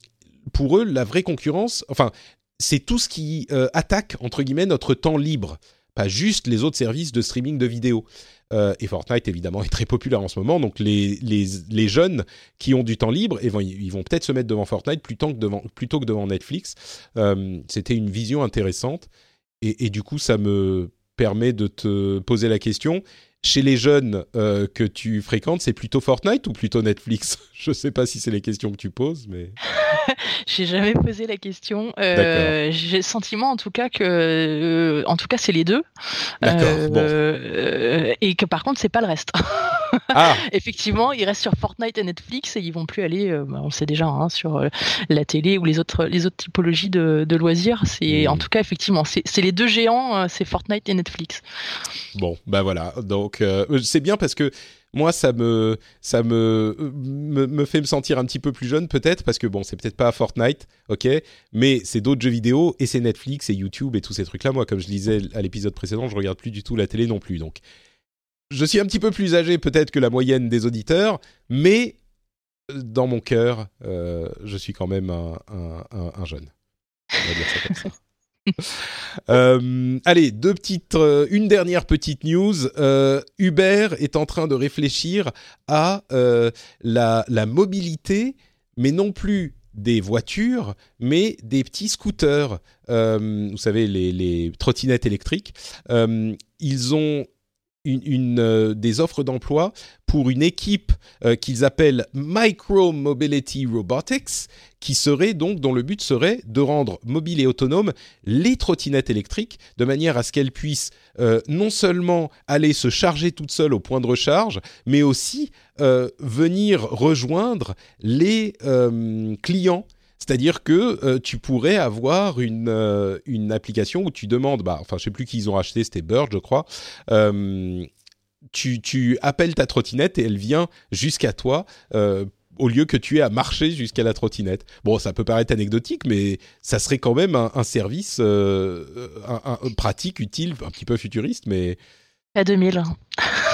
pour eux, la vraie concurrence, enfin, c'est tout ce qui euh, attaque, entre guillemets, notre temps libre, pas juste les autres services de streaming de vidéos. Euh, et Fortnite, évidemment, est très populaire en ce moment. Donc, les, les, jeunes qui ont du temps libre, et vont, ils vont peut-être se mettre devant Fortnite plutôt que devant, plutôt que devant Netflix. Euh, c'était une vision intéressante. Et, du coup, ça me permet de te poser la question chez les jeunes euh, que tu fréquentes, c'est plutôt Fortnite ou plutôt Netflix? Je ne sais pas si c'est les questions que tu poses, mais. J'ai jamais posé la question. Euh, j'ai le sentiment, en tout cas, que, euh, en tout cas, c'est les deux. D'accord. Bon. et que par contre, c'est pas le reste. Ah. Effectivement, ils restent sur Fortnite et Netflix et ils vont plus aller, bah, on le sait déjà, hein, sur la télé ou les autres, les autres typologies de, loisirs. C'est, hmm. en tout cas, effectivement, c'est les deux géants, c'est Fortnite et Netflix. Bon, ben voilà. Donc donc euh, c'est bien parce que moi ça me ça me, me, fait me sentir un petit peu plus jeune peut-être parce que bon c'est peut-être pas Fortnite ok mais c'est d'autres jeux vidéo et c'est Netflix et YouTube et tous ces trucs là moi comme je disais à l'épisode précédent je regarde plus du tout la télé non plus donc je suis un petit peu plus âgé peut-être que la moyenne des auditeurs mais dans mon cœur euh, je suis quand même un, un jeune on va dire ça comme ça Euh, allez, deux petites, euh, une dernière petite news. Euh, Uber est en train de réfléchir à la, la, mobilité, mais non plus des voitures, mais des petits scooters. vous savez, les, les trottinettes électriques. ils ont une, euh, des offres d'emploi pour une équipe euh, qu'ils appellent Micro Mobility Robotics, qui serait donc, dont le but serait de rendre mobile et autonome les trottinettes électriques, de manière à ce qu'elles puissent euh, non seulement aller se charger toutes seules au point de recharge, mais aussi venir rejoindre les clients c'est-à-dire que euh, tu pourrais avoir une, euh, une application où tu demandes, bah, enfin je sais plus qui ils ont acheté, c'était Bird je crois. Euh, tu, tu, appelles ta trottinette et elle vient jusqu'à toi au lieu que tu aies à marcher jusqu'à la trottinette. Bon, ça peut paraître anecdotique, mais ça serait quand même un, service un, pratique, utile, un petit peu futuriste, mais... À 2000.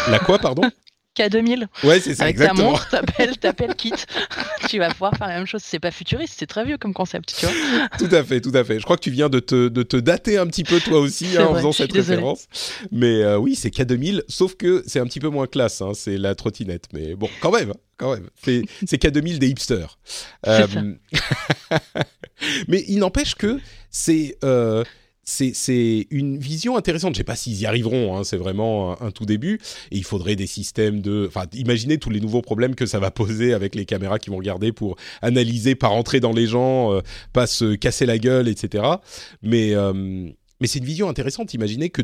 La quoi, pardon? K2000. Ouais, c'est ça, Avec exactement. ta montre, t'appelles, t'appelles kit. tu vas pouvoir faire la même chose. C'est pas futuriste, c'est très vieux comme concept, tu vois. tout à fait, tout à fait. Je crois que tu viens de te, de te dater un petit peu toi aussi hein, en faisant cette référence. Mais euh, oui, c'est K2000, sauf que c'est un petit peu moins classe, hein, c'est la trottinette. Mais bon, quand même, quand même. C'est, c'est K2000 des hipsters. Euh... mais il n'empêche que c'est... Euh, c'est une vision intéressante. Je sais pas s'ils y arriveront, hein, c'est vraiment un, tout début. Et il faudrait des systèmes de... Enfin, imaginez tous les nouveaux problèmes que ça va poser avec les caméras qui vont regarder pour analyser, pas rentrer dans les gens, euh, pas se casser la gueule, etc. Mais, euh, mais c'est une vision intéressante. Imaginez que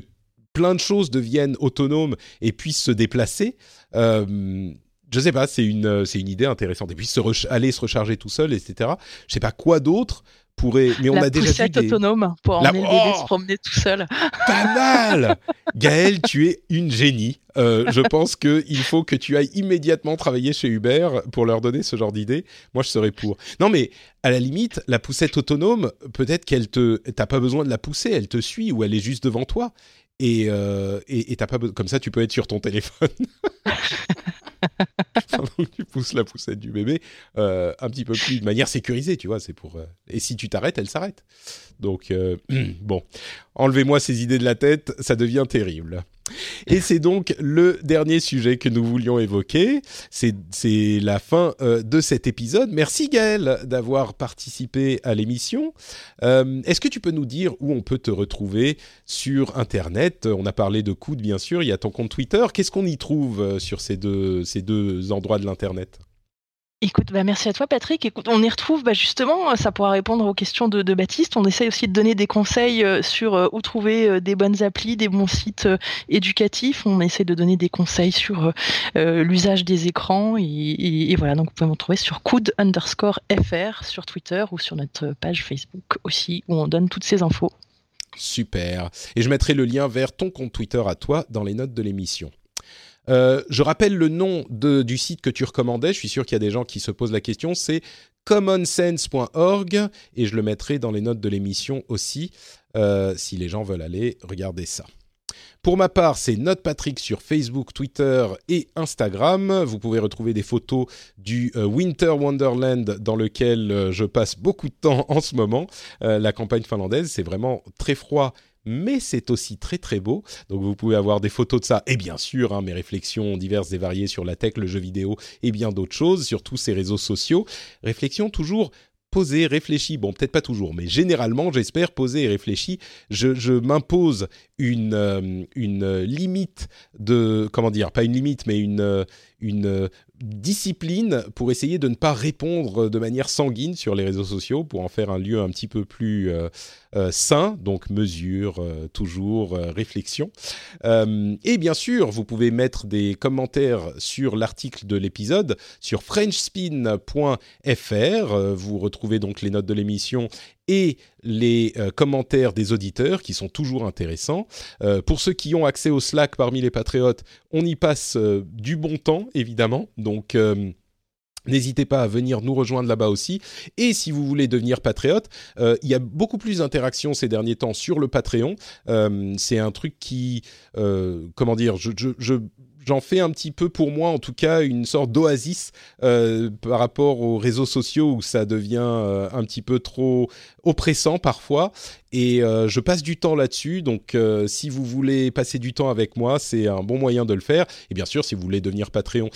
plein de choses deviennent autonomes et puissent se déplacer. Euh, je sais pas, c'est une, c'est une idée intéressante. Et puis se aller se recharger tout seul, etc. Je sais pas quoi d'autre pourrait. Mais on la a déjà vu des... autonome pour La- emmener le bébé Oh se promener tout seul. Pas mal Gaël, tu es une génie. Euh, je pense qu'il faut que tu ailles immédiatement travailler chez Uber pour leur donner ce genre d'idée. Moi, je serais pour. Non, mais à la limite, la poussette autonome, peut-être qu'elle te, t'as pas besoin de la pousser, elle te suit ou elle est juste devant toi. Et euh, et et t'as pas comme ça, tu peux être sur ton téléphone. Pendant que tu pousses la poussette du bébé, euh, un petit peu plus de manière sécurisée, tu vois. C'est pour. euh, Et si tu t'arrêtes, elle s'arrête. Donc bon, enlevez-moi ces idées de la tête, ça devient terrible. Et c'est donc le dernier sujet que nous voulions évoquer. C'est la fin euh, de cet épisode. Merci Gaël d'avoir participé à l'émission. Euh, Est-ce que tu peux nous dire où on peut te retrouver sur Internet? On a parlé de Coude, bien sûr. Il y a ton compte Twitter. Qu'est-ce qu'on y trouve euh, sur ces deux endroits de l'Internet? Écoute, bah merci à toi Patrick. Écoute, on y retrouve bah justement, ça pourra répondre aux questions de, Baptiste. On essaye aussi de donner des conseils euh, sur euh, où trouver euh, des bonnes applis, des bons sites euh, éducatifs. On essaie de donner des conseils sur euh, euh, l'usage des écrans. Et, voilà, donc vous pouvez me retrouver sur coude underscore fr sur Twitter ou sur notre page Facebook aussi, où on donne toutes ces infos. Super. Et je mettrai le lien vers ton compte Twitter à toi dans les notes de l'émission. Euh, je rappelle le nom du site que tu recommandais. Je suis sûr qu'il y a des gens qui se posent la question. C'est commonsense.org et je le mettrai dans les notes de l'émission aussi euh, si les gens veulent aller regarder ça. Pour ma part, c'est Note Patrick sur Facebook, Twitter et Instagram. Vous pouvez retrouver des photos du euh, Winter Wonderland dans lequel je passe beaucoup de temps en ce moment. La campagne finlandaise, c'est vraiment très froid, mais c'est aussi très très beau. Donc vous pouvez avoir des photos de ça et bien sûr hein, mes réflexions diverses et variées sur la tech, le jeu vidéo et bien d'autres choses sur tous ces réseaux sociaux. Réflexions toujours posées, réfléchies. Bon, peut-être pas toujours, mais généralement, j'espère posées et réfléchies. Je, m'impose une, euh, une limite de, comment dire, pas une limite, mais une, une discipline pour essayer de ne pas répondre de manière sanguine sur les réseaux sociaux, pour en faire un lieu un petit peu plus euh, euh, sain, donc mesure, euh, toujours réflexion. Et bien sûr, vous pouvez mettre des commentaires sur l'article de l'épisode sur frenchspin.fr. Vous retrouvez donc les notes de l'émission et les euh, commentaires des auditeurs qui sont toujours intéressants. Euh, pour ceux qui ont accès au Slack parmi les patriotes, on y passe euh, du bon temps, évidemment. Donc, N'hésitez pas à venir nous rejoindre là-bas aussi. Et si vous voulez devenir patriote, il y a beaucoup plus d'interactions ces derniers temps sur le Patreon. C'est un truc qui, comment dire, je- j'en fais un petit peu pour moi, en tout cas, une sorte d'oasis euh, par rapport aux réseaux sociaux où ça devient euh, un petit peu trop oppressant parfois. Et euh, je passe du temps là-dessus. Donc, si vous voulez passer du temps avec moi, c'est un bon moyen de le faire. Et bien sûr, si vous voulez devenir Patreon,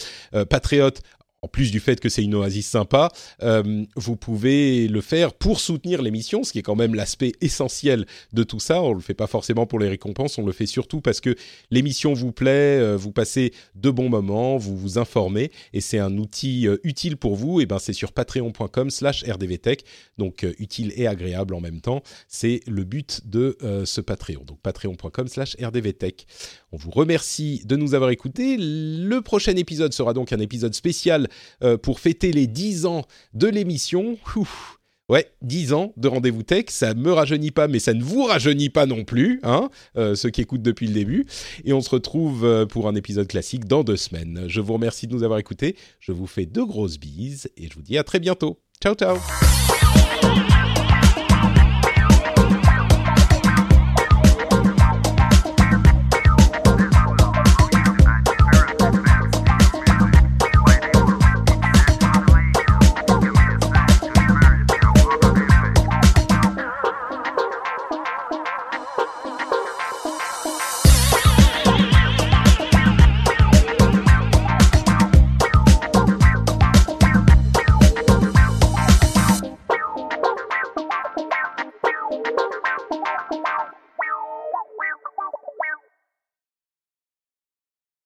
patriote, en plus du fait que c'est une oasis sympa, euh, vous pouvez le faire pour soutenir l'émission, ce qui est quand même l'aspect essentiel de tout ça. On le fait pas forcément pour les récompenses, on le fait surtout parce que l'émission vous plaît, euh, vous passez de bons moments, vous vous informez et c'est un outil euh, utile pour vous. Et ben c'est sur patreon.com/slash rdvtech, donc euh, utile et agréable en même temps. C'est le but de ce Patreon. Donc patreon.com/slash rdvtech. On vous remercie de nous avoir écoutés. Le prochain épisode sera donc un épisode spécial euh, pour fêter les 10 ans de l'émission. Ouais, 10 ans de rendez-vous tech, ça me rajeunit pas, mais ça ne vous rajeunit pas non plus, hein, euh, ceux qui écoutent depuis le début. Et on se retrouve euh, pour un épisode classique dans deux semaines. Je vous remercie de nous avoir écoutés, je vous fais de grosses bises et je vous dis à très bientôt. Ciao ciao